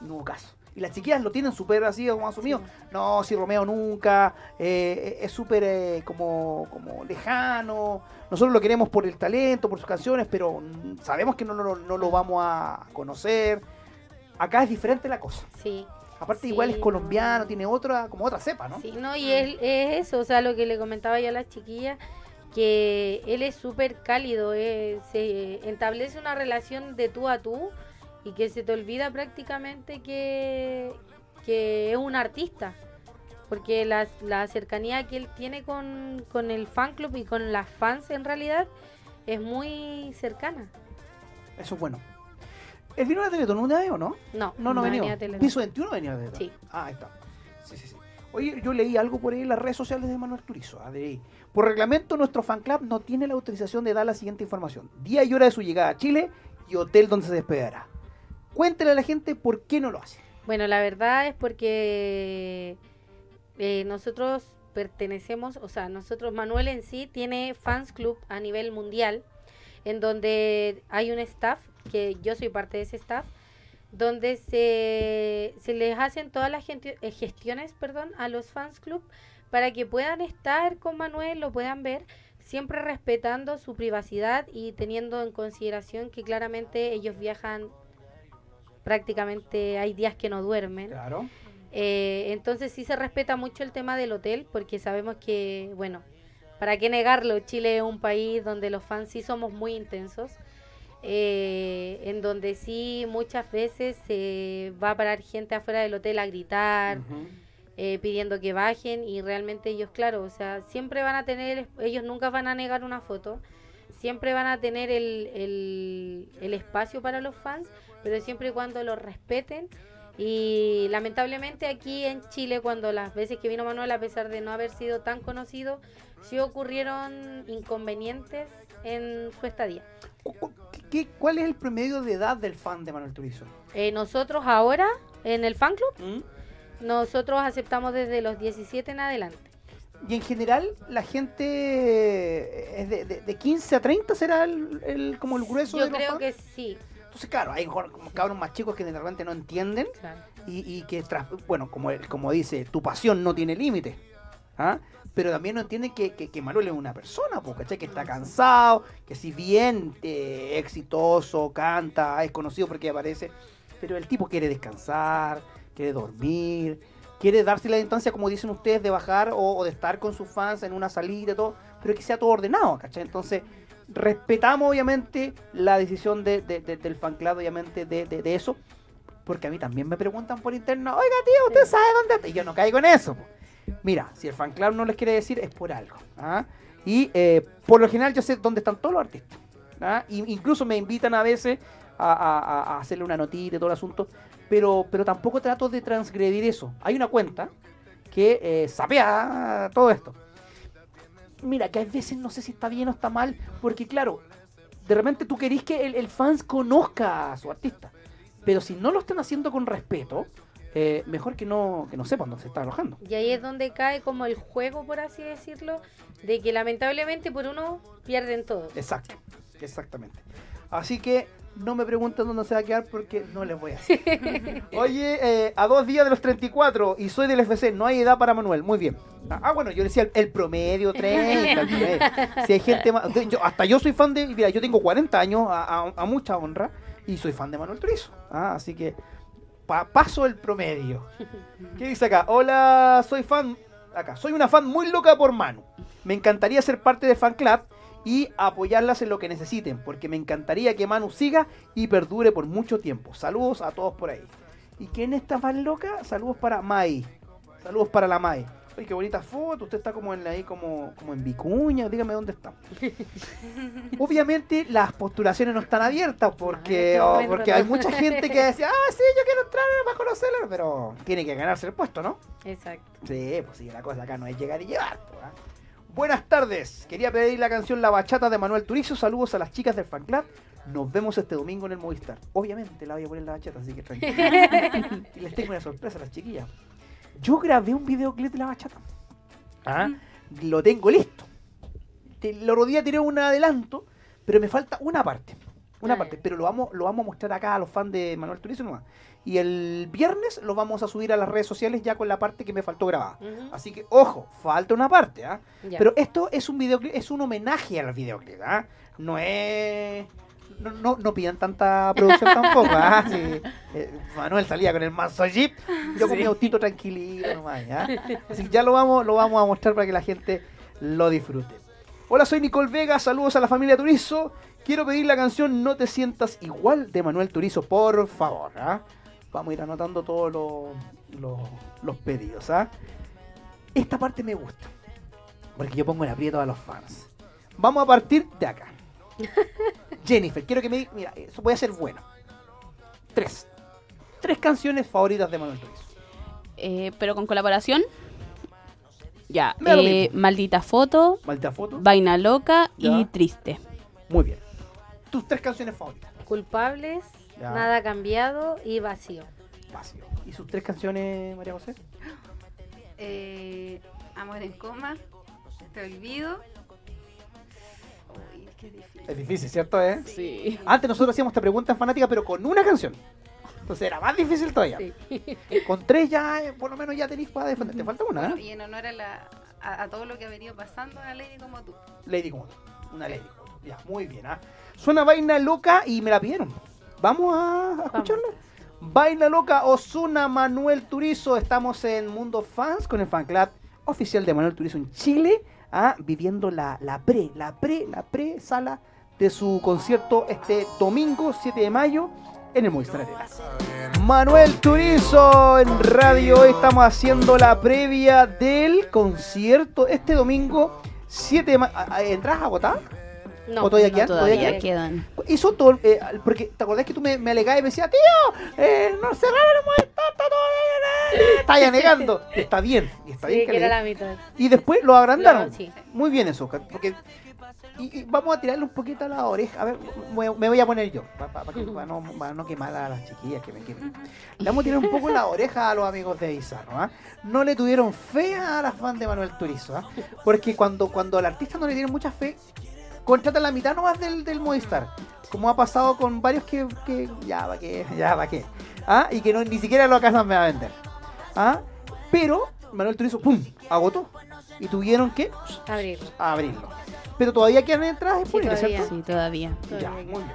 [SPEAKER 1] no hubo caso. Y las chiquillas lo tienen súper así como asumido. No, si Romeo nunca, eh, es súper eh, como, como lejano. Nosotros lo queremos por el talento, por sus canciones, pero mm, sabemos que no, lo- no lo vamos a conocer. Acá es diferente la cosa.
[SPEAKER 2] Sí.
[SPEAKER 1] Aparte
[SPEAKER 2] Sí,
[SPEAKER 1] igual es
[SPEAKER 2] no.
[SPEAKER 1] colombiano, tiene otra, como otra cepa, ¿no?
[SPEAKER 2] Sí, no, y es, es eso, o sea, lo que le comentaba yo a las chiquillas, que él es súper cálido, eh, se establece una relación de tú a tú y que se te olvida prácticamente que, que es un artista, porque la, la cercanía que él tiene con, con el fan club y con las fans en realidad es muy cercana.
[SPEAKER 1] Eso es bueno. ¿El vino la Teletón una vez o no?
[SPEAKER 2] No,
[SPEAKER 1] No, no, venía.
[SPEAKER 2] venía a.
[SPEAKER 1] Piso 21 venía de Teletón.
[SPEAKER 2] Sí.
[SPEAKER 1] Ah, ahí está. Sí, sí, sí. Oye, yo leí algo por ahí en las redes sociales de Manuel Turizo. ah. Por reglamento, nuestro fan club no tiene la autorización de dar la siguiente información: día y hora de su llegada a Chile y hotel donde se despedirá. Cuéntele a la gente por qué no lo hace.
[SPEAKER 2] Bueno, la verdad es porque eh, nosotros pertenecemos, o sea, nosotros, Manuel en sí tiene fans club a nivel mundial, en donde hay un staff, que yo soy parte de ese staff, donde se, se les hacen todas las eh, gestiones perdón, a los fans club para que puedan estar con Manuel, lo puedan ver, siempre respetando su privacidad y teniendo en consideración que claramente ellos viajan prácticamente hay días que no duermen.
[SPEAKER 1] Claro.
[SPEAKER 2] Eh, entonces sí se respeta mucho el tema del hotel porque sabemos que, bueno, ¿para qué negarlo? Chile es un país donde los fans sí somos muy intensos, eh, en donde sí muchas veces se va a parar gente afuera del hotel a gritar, eh, pidiendo que bajen y realmente ellos, claro, o sea, siempre van a tener, ellos nunca van a negar una foto, siempre van a tener el, el, el espacio para los fans, pero siempre y cuando los respeten. Y lamentablemente aquí en Chile, cuando las veces que vino Manuel, a pesar de no haber sido tan conocido, sí ocurrieron inconvenientes en su estadía.
[SPEAKER 1] Qué- ¿Cuál es el promedio de edad del fan de Manuel Turizo?
[SPEAKER 2] Eh, nosotros ahora, en el fan club,
[SPEAKER 1] ¿Mm?
[SPEAKER 2] nosotros aceptamos desde los 17 en adelante.
[SPEAKER 1] Y en general, la gente eh, es de, de- de 15 a 30 será el, el- como el grueso
[SPEAKER 2] Yo
[SPEAKER 1] de los
[SPEAKER 2] creo
[SPEAKER 1] fans?
[SPEAKER 2] que sí.
[SPEAKER 1] Entonces, claro, hay como cabros más chicos que de repente no entienden
[SPEAKER 2] claro.
[SPEAKER 1] y, y que, tras- bueno, como, como dice, tu pasión no tiene límite. ¿ah? Pero también no entienden que, que, que Manuel es una persona, po, ¿cachai? Que está cansado, que si bien eh, exitoso, canta, es conocido porque aparece, pero el tipo quiere descansar, quiere dormir, quiere darse la instancia, como dicen ustedes, de bajar o, o de estar con sus fans en una salida y todo, pero que sea todo ordenado, ¿cachai? Entonces, respetamos obviamente la decisión de, de- de- del fan club, obviamente, de, de- de eso, porque a mí también me preguntan por interno, oiga tío, ¿usted sabe dónde está? Y yo no caigo en eso. po. Mira, si el fan club no les quiere decir, es por algo. ¿ah? Y eh, por lo general yo sé dónde están todos los artistas. ¿ah? Incluso me invitan a veces a hacerle una notita y todo el asunto, pero, pero tampoco trato de transgredir eso. Hay una cuenta que eh, sapea todo esto. Mira, que a veces no sé si está bien o está mal, porque claro, de repente tú querís que el, el fans conozca a su artista, pero si no lo están haciendo con respeto, eh, mejor que no, que no sepan dónde se está alojando.
[SPEAKER 2] Y ahí es donde cae como el juego, por así decirlo, de que lamentablemente por uno pierden todos.
[SPEAKER 1] Exacto, exactamente. Así que no me pregunten dónde se va a quedar porque no les voy a decir. (laughs) Oye, eh, a dos días de los 34 y soy del FC, no hay edad para Manuel. Muy bien. Ah, bueno, yo decía el, el promedio 30. el promedio. Si hay gente más. yo- hasta yo soy fan de. Mira, yo tengo 40 años a, a- a mucha honra y soy fan de Manuel Turizo. Ah, así que pa- paso el promedio. (laughs) ¿Qué dice acá? Hola, soy fan. Acá, soy una fan muy loca por Manu. Me encantaría ser parte de Fan Club y apoyarlas en lo que necesiten, porque me encantaría que Manu siga y perdure por mucho tiempo. Saludos a todos por ahí. ¿Y quién está más loca? Saludos para Mai. Saludos para la Mai. Oye, qué bonita foto. Usted está como en ahí, como, como en Vicuña. Dígame dónde está. (laughs) Obviamente las postulaciones no están abiertas porque,
[SPEAKER 2] qué
[SPEAKER 1] oh, porque hay mucha gente que decía, (laughs) ah, sí, yo quiero entrar para conocerla, pero tiene que ganarse el puesto, ¿no?
[SPEAKER 2] Exacto.
[SPEAKER 1] Sí, pues sí, la cosa acá no es llegar y llevar. pues, ¿ah? Buenas tardes. Quería pedir la canción La Bachata de Manuel Turizo. Saludos a las chicas del fan club. Nos vemos este domingo en el Movistar. Obviamente la voy a poner la bachata, así que tranquilo. (laughs) y les tengo una sorpresa a las chiquillas. Yo grabé un videoclip de la bachata. ¿Ah? Lo tengo listo. Te- El otro día tiré un adelanto, pero me falta una parte. Una
[SPEAKER 2] Ah,
[SPEAKER 1] parte, pero lo vamos, lo vamos a mostrar acá a los fans de Manuel Turizo nomás. Y el viernes lo vamos a subir a las redes sociales ya con la parte que me faltó grabada. Así que, ojo, falta una parte, ¿ah? Pero esto es un videoclip, es un homenaje al videoclip, ¿ah? No es. No, no, no pidan tanta producción tampoco, ¿ah? (laughs) Sí. Eh, Manuel salía con el manso jeep, yo con mi autito tranquilito nomás. Así que ya lo vamos, lo vamos a mostrar para que la gente lo disfrute. Hola, soy Nicole Vega, saludos a la familia Turizo. Quiero pedir la canción No te sientas igual de Manuel Turizo, por favor, ¿ah? Vamos a ir anotando todos los, los, los pedidos, ¿ah? Esta parte me gusta. Porque yo pongo en aprieto a los fans. Vamos a partir de acá. (laughs) Jennifer, quiero que me diga. Mira, eso puede ser bueno. Tres. Tres canciones favoritas de Manuel Turizo.
[SPEAKER 4] Eh, pero con colaboración. Ya. Eh, maldita foto,
[SPEAKER 1] Maldita foto.
[SPEAKER 4] vaina loca y triste.
[SPEAKER 1] Muy bien. Tus tres canciones favoritas.
[SPEAKER 2] Culpables,
[SPEAKER 1] Ya.
[SPEAKER 2] nada cambiado y vacío.
[SPEAKER 1] Vacío. ¿Y sus tres canciones, María José?
[SPEAKER 3] Eh, Amor en coma, Te olvido. Uy, qué difícil.
[SPEAKER 1] Es difícil, ¿cierto? Eh?
[SPEAKER 4] Sí.
[SPEAKER 1] Antes nosotros hacíamos esta pregunta en fanática, pero con una canción. Entonces era más difícil todavía.
[SPEAKER 2] Sí.
[SPEAKER 1] Con tres ya, eh, por lo menos ya tenéis para defender. Te falta una,
[SPEAKER 3] Bueno,
[SPEAKER 1] ¿eh?
[SPEAKER 3] y en honor a, la, a, a todo lo que ha venido pasando a Lady como tú.
[SPEAKER 1] Lady como tú. Una Lady. Ya, muy bien, ¿ah? Suena Vaina Loca y me la pidieron. ¿Vamos a, a escucharla? Vaina Loca, Osuna, Manuel Turizo. Estamos en Mundo Fans con el fan club oficial de Manuel Turizo en Chile, ¿ah? viviendo la, la pre, la pre, la pre sala de su concierto este domingo 7 de mayo en el Movistar. Manuel Turizo en radio. Hoy estamos haciendo la previa del concierto este domingo 7 de mayo. ¿Entras agotada?
[SPEAKER 2] No,
[SPEAKER 1] ¿O todavía
[SPEAKER 2] no,
[SPEAKER 1] quedan? ¿Todavía
[SPEAKER 4] Todavía
[SPEAKER 1] quedan?
[SPEAKER 4] quedan.
[SPEAKER 1] Hizo todo. eh, porque te acordás que tú me, me alegabas y me decías, tío, eh, no cerraron el todo. Está ya negando. Está bien. Y está
[SPEAKER 2] Sí,
[SPEAKER 1] bien que
[SPEAKER 2] que era
[SPEAKER 1] le-
[SPEAKER 2] la mitad.
[SPEAKER 1] Y después lo agrandaron.
[SPEAKER 2] Lo- sí.
[SPEAKER 1] Muy bien eso. Porque, y, y vamos a tirarle un poquito a la oreja. A ver, me, me voy a poner yo. Para no, pa no quemar a las chiquillas que me quemen. Le vamos a tirar un poco la oreja a los amigos de Bizarro. ¿ah? No le tuvieron fe a las fans de Manuel Turizo. ¿ah? Porque cuando, cuando al artista no le tienen mucha fe, contratan la mitad nomás del, del Movistar. Como ha pasado con varios que, que ya va que, (laughs) ya va que. ¿ah? Y que no, ni siquiera lo acasan a vender. ¿ah? Pero Manuel Turizo, ¡pum! agotó. Y tuvieron que
[SPEAKER 2] Abrir.
[SPEAKER 1] abrirlo. Pero todavía quedan entradas
[SPEAKER 2] Sí,
[SPEAKER 1] disponibles,
[SPEAKER 2] todavía.
[SPEAKER 1] ¿cierto?
[SPEAKER 4] Sí, todavía.
[SPEAKER 1] Ya,
[SPEAKER 2] Todavía
[SPEAKER 1] muy bien.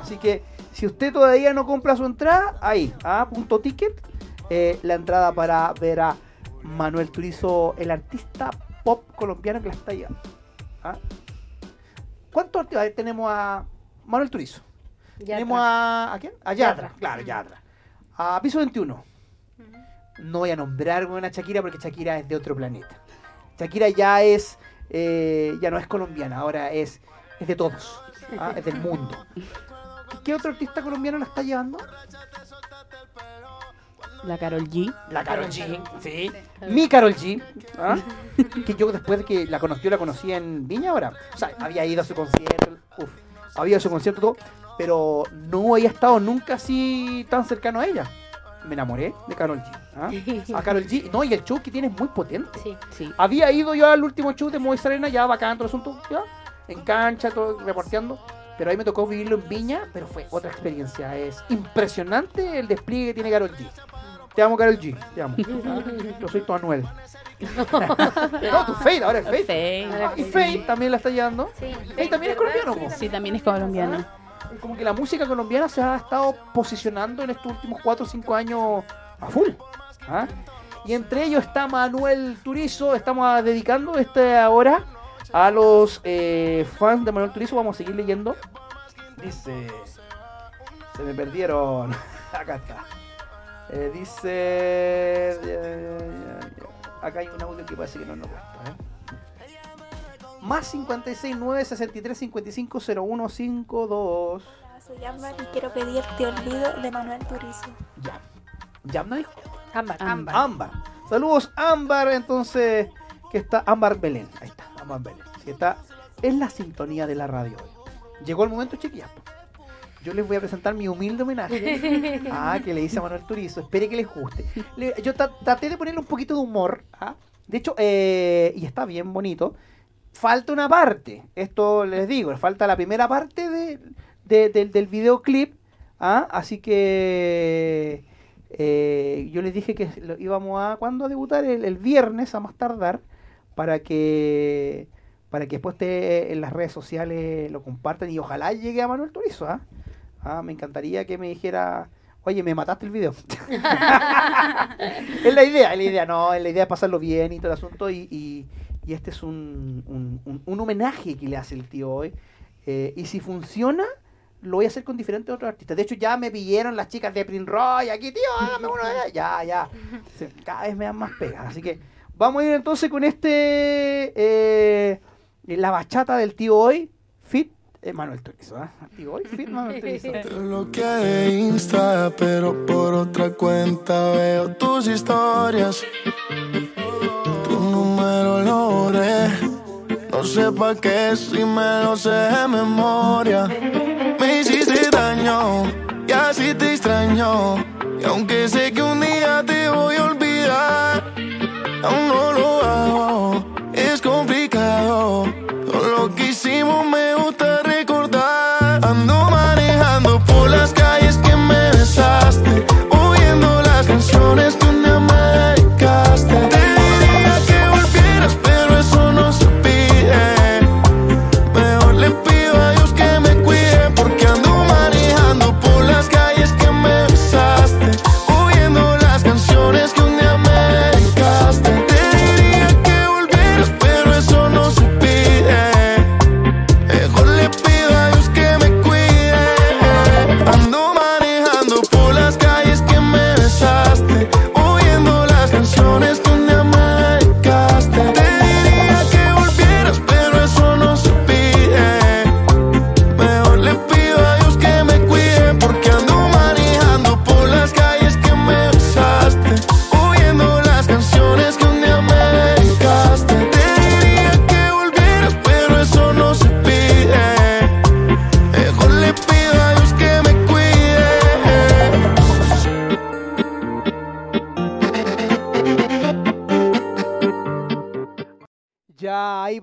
[SPEAKER 1] Así que si usted todavía no compra su entrada, ahí, a punto ticket, eh, la entrada para ver a Manuel Turizo, el artista pop colombiano que la está llevando. ¿Ah? ¿Cuántos artistas? A ver, tenemos a Manuel Turizo. Tenemos a. ¿A quién? A Yatra,
[SPEAKER 2] Yatra.
[SPEAKER 1] claro, Yatra. A Piso 21. No voy a nombrar a Shakira porque Shakira es de otro planeta. Shakira ya es. eh, ya no es colombiana, ahora es, es de todos. ¿ah? Es del mundo. ¿Qué otro artista colombiano la está llevando?
[SPEAKER 4] La Carol G.
[SPEAKER 1] La Carol G. Sí. Mi Carol G. ¿ah? (laughs) Que yo después de que la conocí, yo la conocí en Viña ahora. O sea, había ido a su concierto. Uf, había ido a su concierto todo. Pero no había estado nunca así tan cercano a ella. Me enamoré de Carol G. ¿ah? (laughs) A Carol G. No, y el show que tiene es muy potente.
[SPEAKER 2] Sí.
[SPEAKER 4] Sí.
[SPEAKER 1] Había ido yo al último show de Movistar Arena, ya bacán todo el asunto, ya, en cancha, todo reporteando. Pero ahí me tocó vivirlo en Viña, pero fue otra experiencia. Es impresionante el despliegue que tiene Carol G. Te amo, Carol G. Te amo. Ah, Yo soy tu Anuel. (laughs) no, tu Fade, ahora es Fade.
[SPEAKER 4] Faye.
[SPEAKER 1] Ah, y Fade también la está llevando.
[SPEAKER 2] Sí.
[SPEAKER 1] Fade también es colombiano, po.
[SPEAKER 4] Sí, también es colombiana.
[SPEAKER 1] Como que la música colombiana se ha estado posicionando en estos últimos 4 o 5 años a full. ¿ah? Y entre ellos está Manuel Turizo. Estamos dedicando esta hora a los eh, fans de Manuel Turizo. Vamos a seguir leyendo. Dice. Se me perdieron. (laughs) Acá está. Eh, dice. acá hay un audio que parece que no nos gusta. ¿eh? Más 56 9 63 55 01 52.
[SPEAKER 6] Soy Ámbar y quiero pedir Te olvido de Manuel Turizo.
[SPEAKER 1] Ya. Ya me dijo.
[SPEAKER 2] Ámbar.
[SPEAKER 4] Ámbar.
[SPEAKER 1] Ámbar. Saludos, Ámbar. Entonces, que está Ámbar Belén. Ahí está. Ámbar Vélez. Si está en la sintonía de la radio hoy. Llegó el momento, chiquillas. Yo les voy a presentar mi humilde homenaje (laughs) ah, que le hice a Manuel Turizo. Espere que les guste. Le- yo tra- traté de ponerle un poquito de humor. ¿ah? De hecho, eh, y está bien bonito. Falta una parte. Esto les digo, falta la primera parte de, de- del- del videoclip. ¿ah? Así que eh, yo les dije que lo íbamos a cuando a debutar el, el viernes a más tardar para que para que después te, en las redes sociales lo compartan y ojalá llegue a Manuel Turizo. ¿ah? Ah, me encantaría que me dijera, oye, me mataste el video. (laughs) es la idea, es la idea, no, es la idea de pasarlo bien y todo el asunto. Y, y- y este es un, un- un- un homenaje que le hace el tío hoy. Eh, y si funciona, lo voy a hacer con diferentes otros artistas. De hecho, ya me pidieron las chicas de Prince Roy, aquí, tío, hágame uno de. Ya, ya. Se- Cada vez me dan más pegas. Así que vamos a ir entonces con este, eh, la bachata del tío hoy, Fit Manuel Turizo. ¿ah? Tío hoy, Fit Manuel Turizo. (laughs)
[SPEAKER 7] Te bloqueé de Insta, pero por otra cuenta veo tus historias. Tu número lo borré. No sé pa' qué si me lo sé de memoria. Me hiciste daño y así te extraño. Y aunque sé que un día te voy a olvidar, aún no lo hago. Es complicado. Todo lo que hicimos me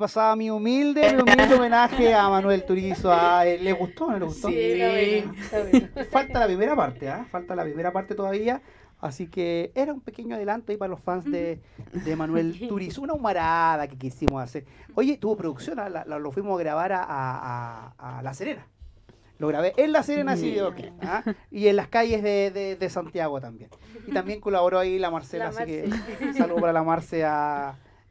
[SPEAKER 1] pasaba mi humilde, mi humilde homenaje a Manuel Turizo. Ah, eh, ¿Le gustó o no le gustó? Falta la primera parte, ¿ah? Falta la primera parte todavía. Así que era un pequeño adelanto ahí para los fans de, de Manuel (laughs) Turizo. Una humarada que quisimos hacer. Oye, tuvo producción, ¿ah? La- la- lo fuimos a grabar a, a- a- a La Serena. Lo grabé en La Serena, sí, ¿ah? Y en las calles de, de- de Santiago también. Y también colaboró ahí la Marcela,
[SPEAKER 2] La
[SPEAKER 1] así que saludo para la Marce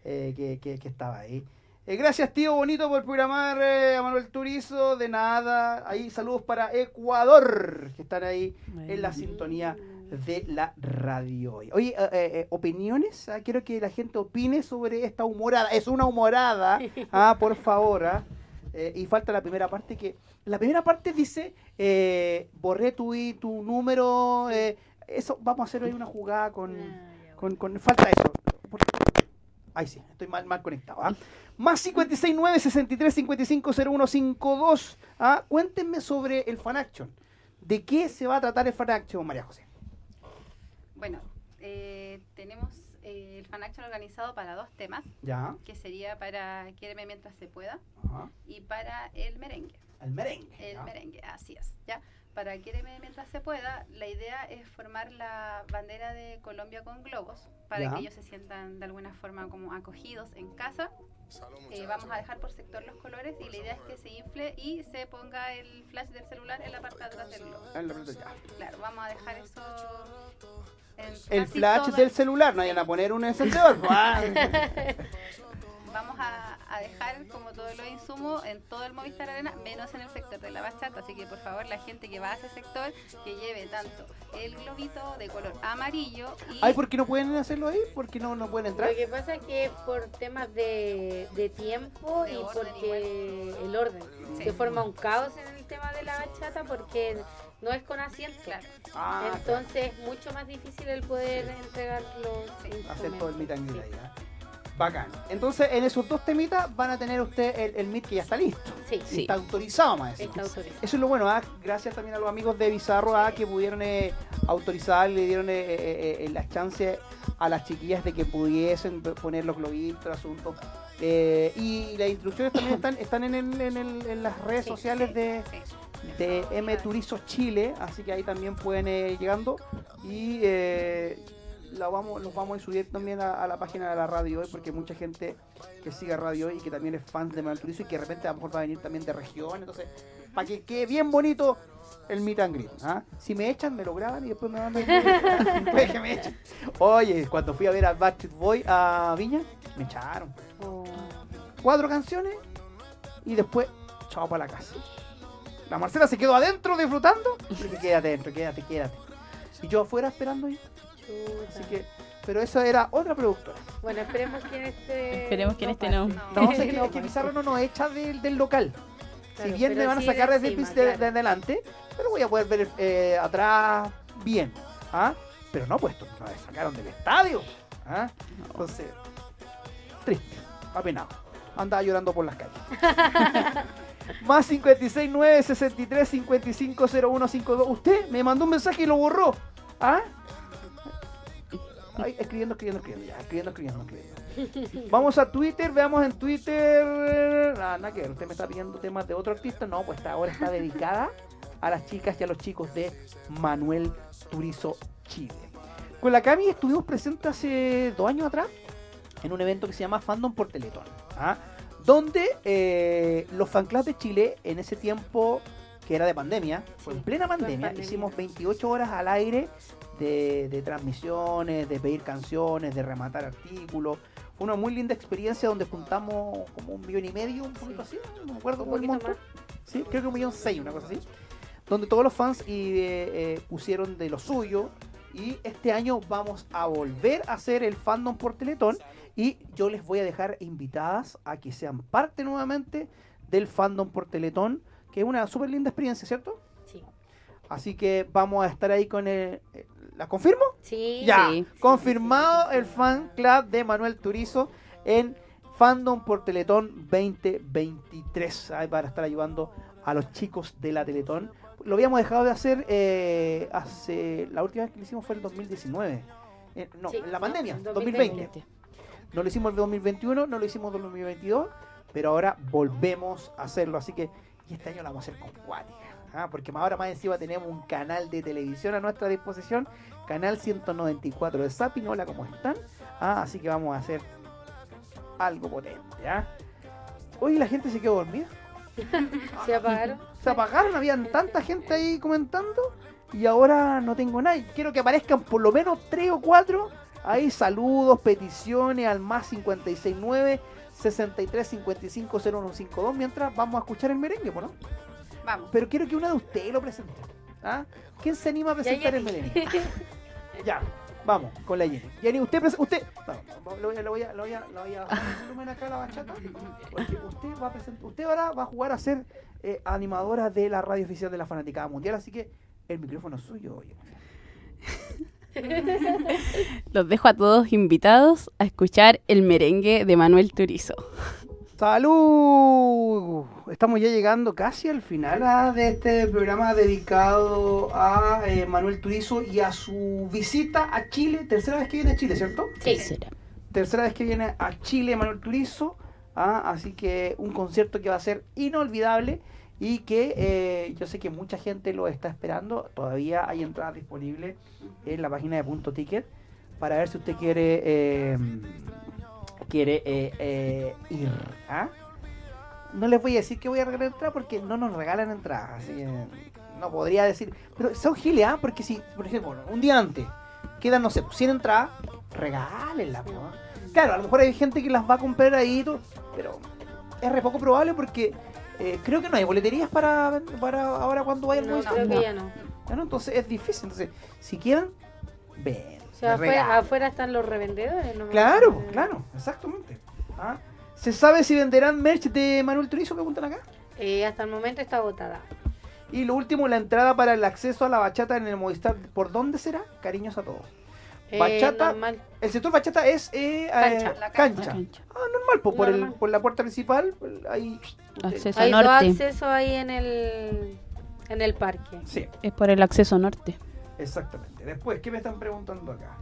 [SPEAKER 1] eh, que, que- que estaba ahí. Eh, gracias, tío Bonito, por programar eh, a Manuel Turizo. De nada. Ahí saludos para Ecuador, que están ahí en la sintonía de la radio. Oye, eh, opiniones. Ah, quiero que la gente opine sobre esta humorada. Es una humorada. (laughs) Ah, por favor. ah. Y falta la primera parte que... La primera parte dice, eh, borré tu, tu número. eh, eso, vamos a hacer hoy una jugada con... con, con- falta eso. Por- Ahí sí, estoy mal, mal conectado. ¿ah? Más 569 63 55 0152. ¿ah? Cuéntenme sobre el Fan Action. ¿De qué se va a tratar el Fan Action, María José?
[SPEAKER 3] Bueno, eh, tenemos eh, el fan action organizado para dos temas,
[SPEAKER 1] Ya.
[SPEAKER 3] que sería para Quiéreme mientras se pueda
[SPEAKER 1] Ajá.
[SPEAKER 3] y para el merengue.
[SPEAKER 1] El merengue.
[SPEAKER 3] El
[SPEAKER 1] ya.
[SPEAKER 3] merengue, así es. ¿ya? Para Quiéreme mientras se pueda, la idea es formar la bandera de Colombia con globos para
[SPEAKER 1] Ya.
[SPEAKER 3] que ellos se sientan de alguna forma como acogidos en casa. Eh, vamos a dejar por sector los colores y la idea es que se infle y se ponga el flash del celular en la parte de atrás del globo.
[SPEAKER 1] Ah, la verdad, ya.
[SPEAKER 3] Claro, vamos a dejar eso. en
[SPEAKER 1] El flash del
[SPEAKER 3] el-
[SPEAKER 1] celular, no vayan a poner un encendedor. (laughs) (laughs) (laughs) Ah.
[SPEAKER 3] Vamos a, a dejar como todos los insumos en todo el Movistar Arena, menos en el sector de la bachata. Así que por favor, la gente que va a ese sector, que lleve tanto el globito de color amarillo y
[SPEAKER 1] Ay, ¿por qué no pueden hacerlo ahí? ¿Por qué no, no pueden entrar?
[SPEAKER 2] Lo que pasa es que por temas de, de tiempo
[SPEAKER 3] De
[SPEAKER 2] y porque el orden.
[SPEAKER 3] Sí.
[SPEAKER 2] Se forma un caos en el tema de la bachata porque no es con asiento.
[SPEAKER 3] Claro.
[SPEAKER 1] Ah,
[SPEAKER 2] Entonces es mucho más difícil el poder entregar los
[SPEAKER 1] claro. hacer todo el
[SPEAKER 2] instrumentos.
[SPEAKER 1] meet Bacán. Entonces, en esos dos temitas van a tener usted el, el meet que ya está listo.
[SPEAKER 2] Sí,
[SPEAKER 1] Y Está autorizado, más.
[SPEAKER 2] está autorizado.
[SPEAKER 1] Eso es lo bueno, ¿ah? gracias también a los amigos de Bizarro ¿ah? que pudieron eh, autorizar, le dieron eh, eh, eh, las chances a las chiquillas de que pudiesen poner los globitos, el asunto. Eh, y las instrucciones también están, están en, el- en el- en las redes
[SPEAKER 3] Sí,
[SPEAKER 1] sociales
[SPEAKER 3] sí,
[SPEAKER 1] de,
[SPEAKER 3] sí.
[SPEAKER 1] de M Turizos Chile, así que ahí también pueden ir llegando y eh, la vamos, los vamos a subir también a, a la página de la radio hoy porque mucha gente que sigue radio hoy y que también es fan de Manuel Turizo y que de repente a lo mejor va a venir también de región, entonces para que quede bien bonito el meet and greet. ¿ah? Si me echan, me lo graban y después me video. (laughs) Puede que me echen. Oye, cuando fui a ver a Backstreet Boy a Viña, me echaron
[SPEAKER 2] Oh.
[SPEAKER 1] cuatro canciones y después, chao para la casa. La Marcela se quedó adentro disfrutando. Y dije, quédate adentro, quédate, quédate. Y yo afuera esperando ahí. Así que, pero eso era otra productora.
[SPEAKER 2] Bueno, esperemos que en este.
[SPEAKER 4] Esperemos que en este no. (laughs)
[SPEAKER 1] No, es que,
[SPEAKER 2] No
[SPEAKER 1] es que. Pizarro no nos echa del, del local.
[SPEAKER 2] Claro,
[SPEAKER 1] si bien me van a sacar
[SPEAKER 2] de
[SPEAKER 1] desde, el
[SPEAKER 2] encima,
[SPEAKER 1] pis- de,
[SPEAKER 2] claro.
[SPEAKER 1] de adelante, pero voy a poder ver eh, atrás bien. ¿ah? Pero no, pues esto me sacaron del estadio. ¿ah? Entonces, triste, apenado. Andaba llorando por las calles. (laughs) Más 56 9 63 55 01 52. Usted me mandó un mensaje y lo borró. ¿Ah? Ay, escribiendo, escribiendo, escribiendo, ya, escribiendo, escribiendo, escribiendo. Vamos a Twitter, veamos en Twitter. Ah, nada que ver, usted me está pidiendo temas de otro artista. No, pues esta ahora está dedicada a las chicas y a los chicos de Manuel Turizo Chile. Con la Cami estuvimos presentes hace dos años atrás en un evento que se llama Fandom por Teletón. ¿ah? Donde eh, los fanclubs de Chile, en ese tiempo que era de pandemia, fue en plena pandemia,
[SPEAKER 2] pandemia.
[SPEAKER 1] hicimos 28 horas al aire de, de transmisiones, de pedir canciones, de rematar artículos. Fue una muy linda experiencia donde juntamos como un millón y medio, un poquito así, no me acuerdo cuál monto. Sí, creo que un millón seis, una cosa así. Donde todos los fans y, eh, eh, pusieron de lo suyo. Y este año vamos a volver a hacer el fandom por Teletón. Y yo les voy a dejar invitadas a que sean parte nuevamente del fandom por Teletón. Que es una súper linda experiencia, ¿cierto?
[SPEAKER 2] Sí.
[SPEAKER 1] Así que vamos a estar ahí con el... eh, ¿La confirmo?
[SPEAKER 2] Sí.
[SPEAKER 1] Ya,
[SPEAKER 4] Sí.
[SPEAKER 1] confirmado el fan club de Manuel Turizo en Fandom por Teletón 2023. Ahí para estar ayudando a los chicos de la Teletón. Lo habíamos dejado de hacer eh, hace. La última vez que lo hicimos fue en 2019. Eh, no,
[SPEAKER 2] Sí,
[SPEAKER 1] en la pandemia,
[SPEAKER 2] en
[SPEAKER 1] 2020.
[SPEAKER 2] 2020.
[SPEAKER 1] No lo hicimos en 2021, no lo hicimos en 2022, pero ahora volvemos a hacerlo. Así que, y este año lo vamos a hacer con Cuática. ¿ah? Porque ahora más encima tenemos un canal de televisión a nuestra disposición, canal 194 de Zapping. Hola, ¿cómo están? Ah, así que vamos a hacer algo potente. ¿ah? Hoy la gente se quedó dormida. (laughs)
[SPEAKER 2] Se apagaron. (laughs)
[SPEAKER 1] Se apagaron, habían tanta gente ahí comentando y ahora no tengo nada. Y Quiero que aparezcan por lo menos tres o cuatro. Ahí saludos, peticiones al más 569 63 55 0152 mientras vamos a escuchar el merengue, ¿no?
[SPEAKER 3] Vamos.
[SPEAKER 1] Pero quiero que una de ustedes lo presente. ¿ah? ¿Quién se anima a presentar el merengue? (laughs) ya, vamos con la Jenny. Jenny, usted, prese- usted, vamos, lo voy a, lo voy a, lo voy a, lo voy a bajar acá a la bachata, porque usted va a presentar, usted ahora va a jugar a ser eh, animadora de la radio oficial de la Fanaticada Mundial, así que el micrófono es suyo, Jenny. (laughs)
[SPEAKER 4] Los dejo a todos invitados a escuchar el merengue de Manuel Turizo.
[SPEAKER 1] ¡Salud! Estamos ya llegando casi al final de este programa dedicado a eh, Manuel Turizo y a su visita a Chile. Tercera vez que viene a Chile, ¿cierto?
[SPEAKER 2] Sí.
[SPEAKER 1] Tercera vez que viene a Chile Manuel Turizo. ah, así que un concierto que va a ser inolvidable y que eh, yo sé que mucha gente lo está esperando. Todavía hay entradas disponibles en la página de Punto Ticket para ver si usted quiere eh, quiere eh, eh, ir. ¿ah? No les voy a decir que voy a regalar entradas porque no nos regalan entradas. Así que no podría decir. Pero son giles, ¿ah? Porque si, por ejemplo, un día antes quedan, no sé, 100 entradas, regálenlas. ¿ah? Claro, a lo mejor hay gente que las va a comprar ahí, pero es re poco probable porque eh, creo que no hay boleterías para, para ahora cuando vayan
[SPEAKER 2] No,
[SPEAKER 1] los
[SPEAKER 2] creo que ya no.
[SPEAKER 1] Bueno, entonces es difícil. Entonces, si quieren, ven.
[SPEAKER 2] O sea,
[SPEAKER 1] me
[SPEAKER 2] afuera, están los revendedores. ¿no?
[SPEAKER 1] Claro, claro, exactamente. ¿Ah? ¿Se sabe si venderán merch de Manuel Turizo? Preguntan acá.
[SPEAKER 2] Eh, hasta el momento está agotada.
[SPEAKER 1] Y lo último, la entrada para el acceso a la bachata en el Movistar. ¿Por dónde será? Cariños a todos.
[SPEAKER 2] Eh,
[SPEAKER 1] Bachata.
[SPEAKER 2] normal.
[SPEAKER 1] El sector bachata es eh,
[SPEAKER 2] Cancha.
[SPEAKER 1] eh,
[SPEAKER 3] La
[SPEAKER 1] cancha.
[SPEAKER 4] La cancha.
[SPEAKER 1] Ah, normal, pues por, el, por la puerta principal, ahí.
[SPEAKER 4] Acceso
[SPEAKER 2] Hay dos
[SPEAKER 4] norte.
[SPEAKER 2] accesos ahí en el, en el parque.
[SPEAKER 1] Sí,
[SPEAKER 4] Es por el acceso norte.
[SPEAKER 1] exactamente. Después, ¿qué me están preguntando acá?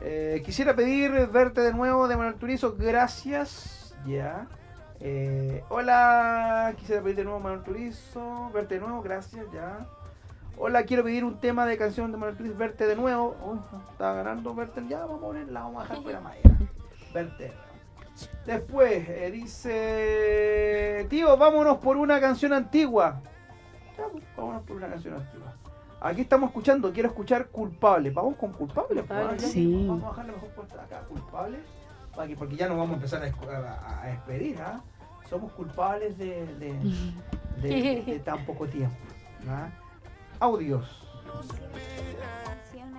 [SPEAKER 1] Eh, quisiera pedir verte de nuevo de Manuel Turizo, gracias. Ya. Eh, hola, quisiera pedir de nuevo Manuel Turizo, verte de nuevo, gracias, ya. Hola, quiero pedir un tema de canción de Manuel verte de nuevo. Uy, está ganando verte, ya vamos a ponerla, vamos a dejar la madera. Verte. Después, eh, dice, tío, vámonos por una canción antigua. Ya, pues, vámonos por una canción antigua. Aquí estamos escuchando, quiero escuchar culpable. Vamos con culpable. pues,
[SPEAKER 2] Culpable.
[SPEAKER 4] Sí.
[SPEAKER 1] Vamos a dejarle mejor puesta acá, culpable. Porque ya nos vamos a empezar a, a- a despedir. ¿ah? Somos culpables de, de, de- (laughs) de tan poco tiempo. ¿ah? Audios.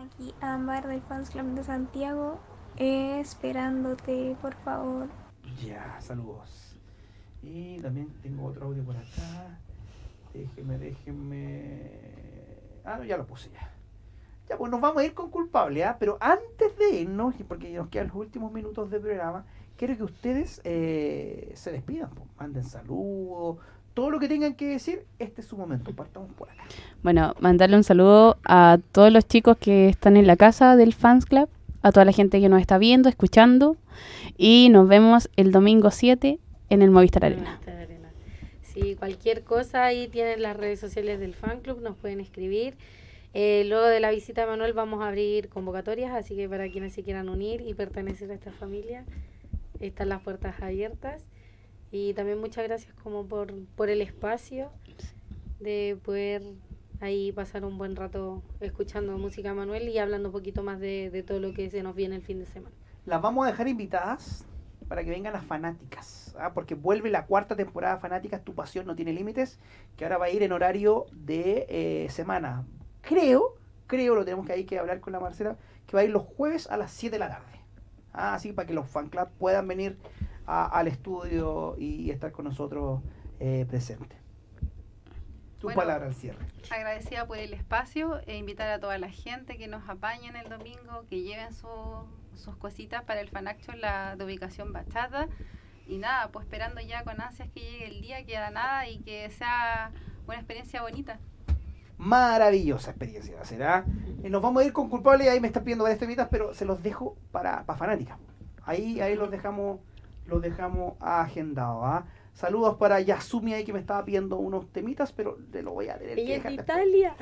[SPEAKER 6] Aquí, Ámbar del Fans Club de Santiago, eh, esperándote, por favor.
[SPEAKER 1] Ya, saludos. Y también tengo otro audio por acá. Déjeme, déjeme. Ah, no, ya lo puse ya. Ya, pues nos vamos a ir con culpable, ¿ah? Pero antes de irnos, porque nos quedan los últimos minutos del programa, quiero que ustedes eh, se despidan, pues, manden saludos, todo lo que tengan que decir, este es su momento. Partamos por acá.
[SPEAKER 4] Bueno, mandarle un saludo a todos los chicos que están en la casa del Fans Club, a toda la gente que nos está viendo, escuchando. Y nos vemos el domingo 7 en el Movistar Arena.
[SPEAKER 2] Movistar Arena. Sí, cualquier cosa ahí tienen las redes sociales del fan club, nos pueden escribir. Eh, luego de la visita de Manuel vamos a abrir convocatorias, así que para quienes se quieran unir y pertenecer a esta familia, están las puertas abiertas. Y también muchas gracias como por, por el espacio de poder ahí pasar un buen rato escuchando música Manuel y hablando un poquito más de, de todo lo que se nos viene el fin de semana.
[SPEAKER 1] Las vamos a dejar invitadas para que vengan las fanáticas, ¿ah? porque vuelve la cuarta temporada Fanáticas, Tu Pasión No Tiene Límites, que ahora va a ir en horario de eh, semana. Creo, creo, lo tenemos que hay que hablar con la Marcela, que va a ir los jueves a las 7 de la tarde. Ah, así para que los fan club puedan venir a- al estudio y estar con nosotros eh, presentes. Tu
[SPEAKER 3] Bueno.
[SPEAKER 1] palabra al cierre.
[SPEAKER 3] Agradecida por el espacio e invitar a toda la gente que nos apañen el domingo, que lleven su- sus cositas para el Fanacho la de ubicación bachata. Y nada, pues esperando ya con ansias que llegue el día, queda nada y que sea una experiencia bonita.
[SPEAKER 1] Maravillosa experiencia será. Eh, nos vamos a ir con culpable, ahí me están pidiendo varias temitas, pero se los dejo para, para fanáticas. Ahí, ahí los dejamos, los dejamos agendados. ¿ah? Saludos para Yasumi ahí que me estaba pidiendo unos temitas, pero te lo voy a tener que
[SPEAKER 2] Ella es de. Italia.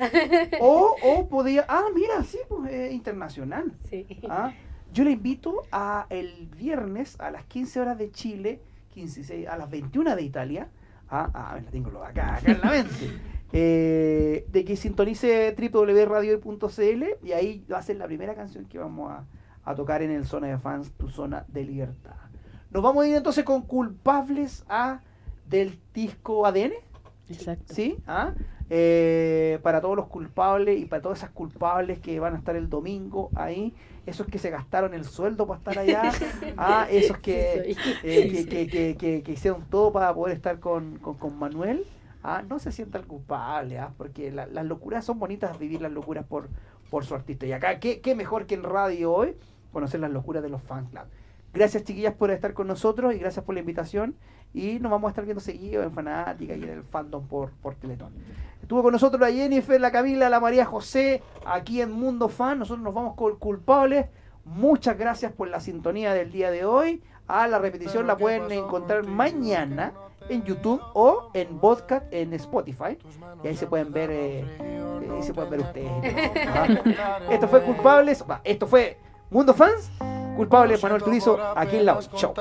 [SPEAKER 1] O, o (laughs) podía, ah, mira, sí, pues eh, internacional.
[SPEAKER 2] sí.
[SPEAKER 1] ¿ah? Yo le invito a el viernes a las 15 horas de Chile, 15, y seis- a las 21 de Italia. Ah, ah, la tengo acá, acá en la mente. (laughs) Eh, de que sintonice www.radio.cl y ahí va a ser la primera canción que vamos a, a tocar en el Zona de Fans, tu zona de libertad. Nos vamos a ir entonces con culpables a del disco ADN.
[SPEAKER 4] Exacto.
[SPEAKER 1] ¿Sí? ¿Ah? Eh, para todos los culpables y para todas esas culpables que van a estar el domingo ahí, esos que se gastaron el sueldo para estar allá, (laughs) ah, esos que,
[SPEAKER 2] Sí, soy.
[SPEAKER 1] eh, que, que- que- que- que hicieron todo para poder estar con, con- con Manuel, ah, no se sientan culpables, ah, porque la- las locuras son bonitas vivir las locuras por, por su artista. Y acá, ¿qué, qué mejor que en radio hoy conocer las locuras de los fan. Gracias chiquillas por estar con nosotros y gracias por la invitación. Y nos vamos a estar viendo seguido en Fanática y en el fandom por, por Teletón. Estuvo con nosotros la Jennifer, la Camila, la María José, aquí en Mundo Fan. Nosotros nos vamos con culpables. Muchas gracias por la sintonía del día de hoy. A la repetición la pueden encontrar mañana en YouTube o en podcast en Spotify. Y ahí se pueden ver, eh, ahí se pueden ver ustedes. (laughs) ¿ah? Esto fue Culpables. Esto fue Mundo Fans. Culpable Manuel Turizo aquí en la Show.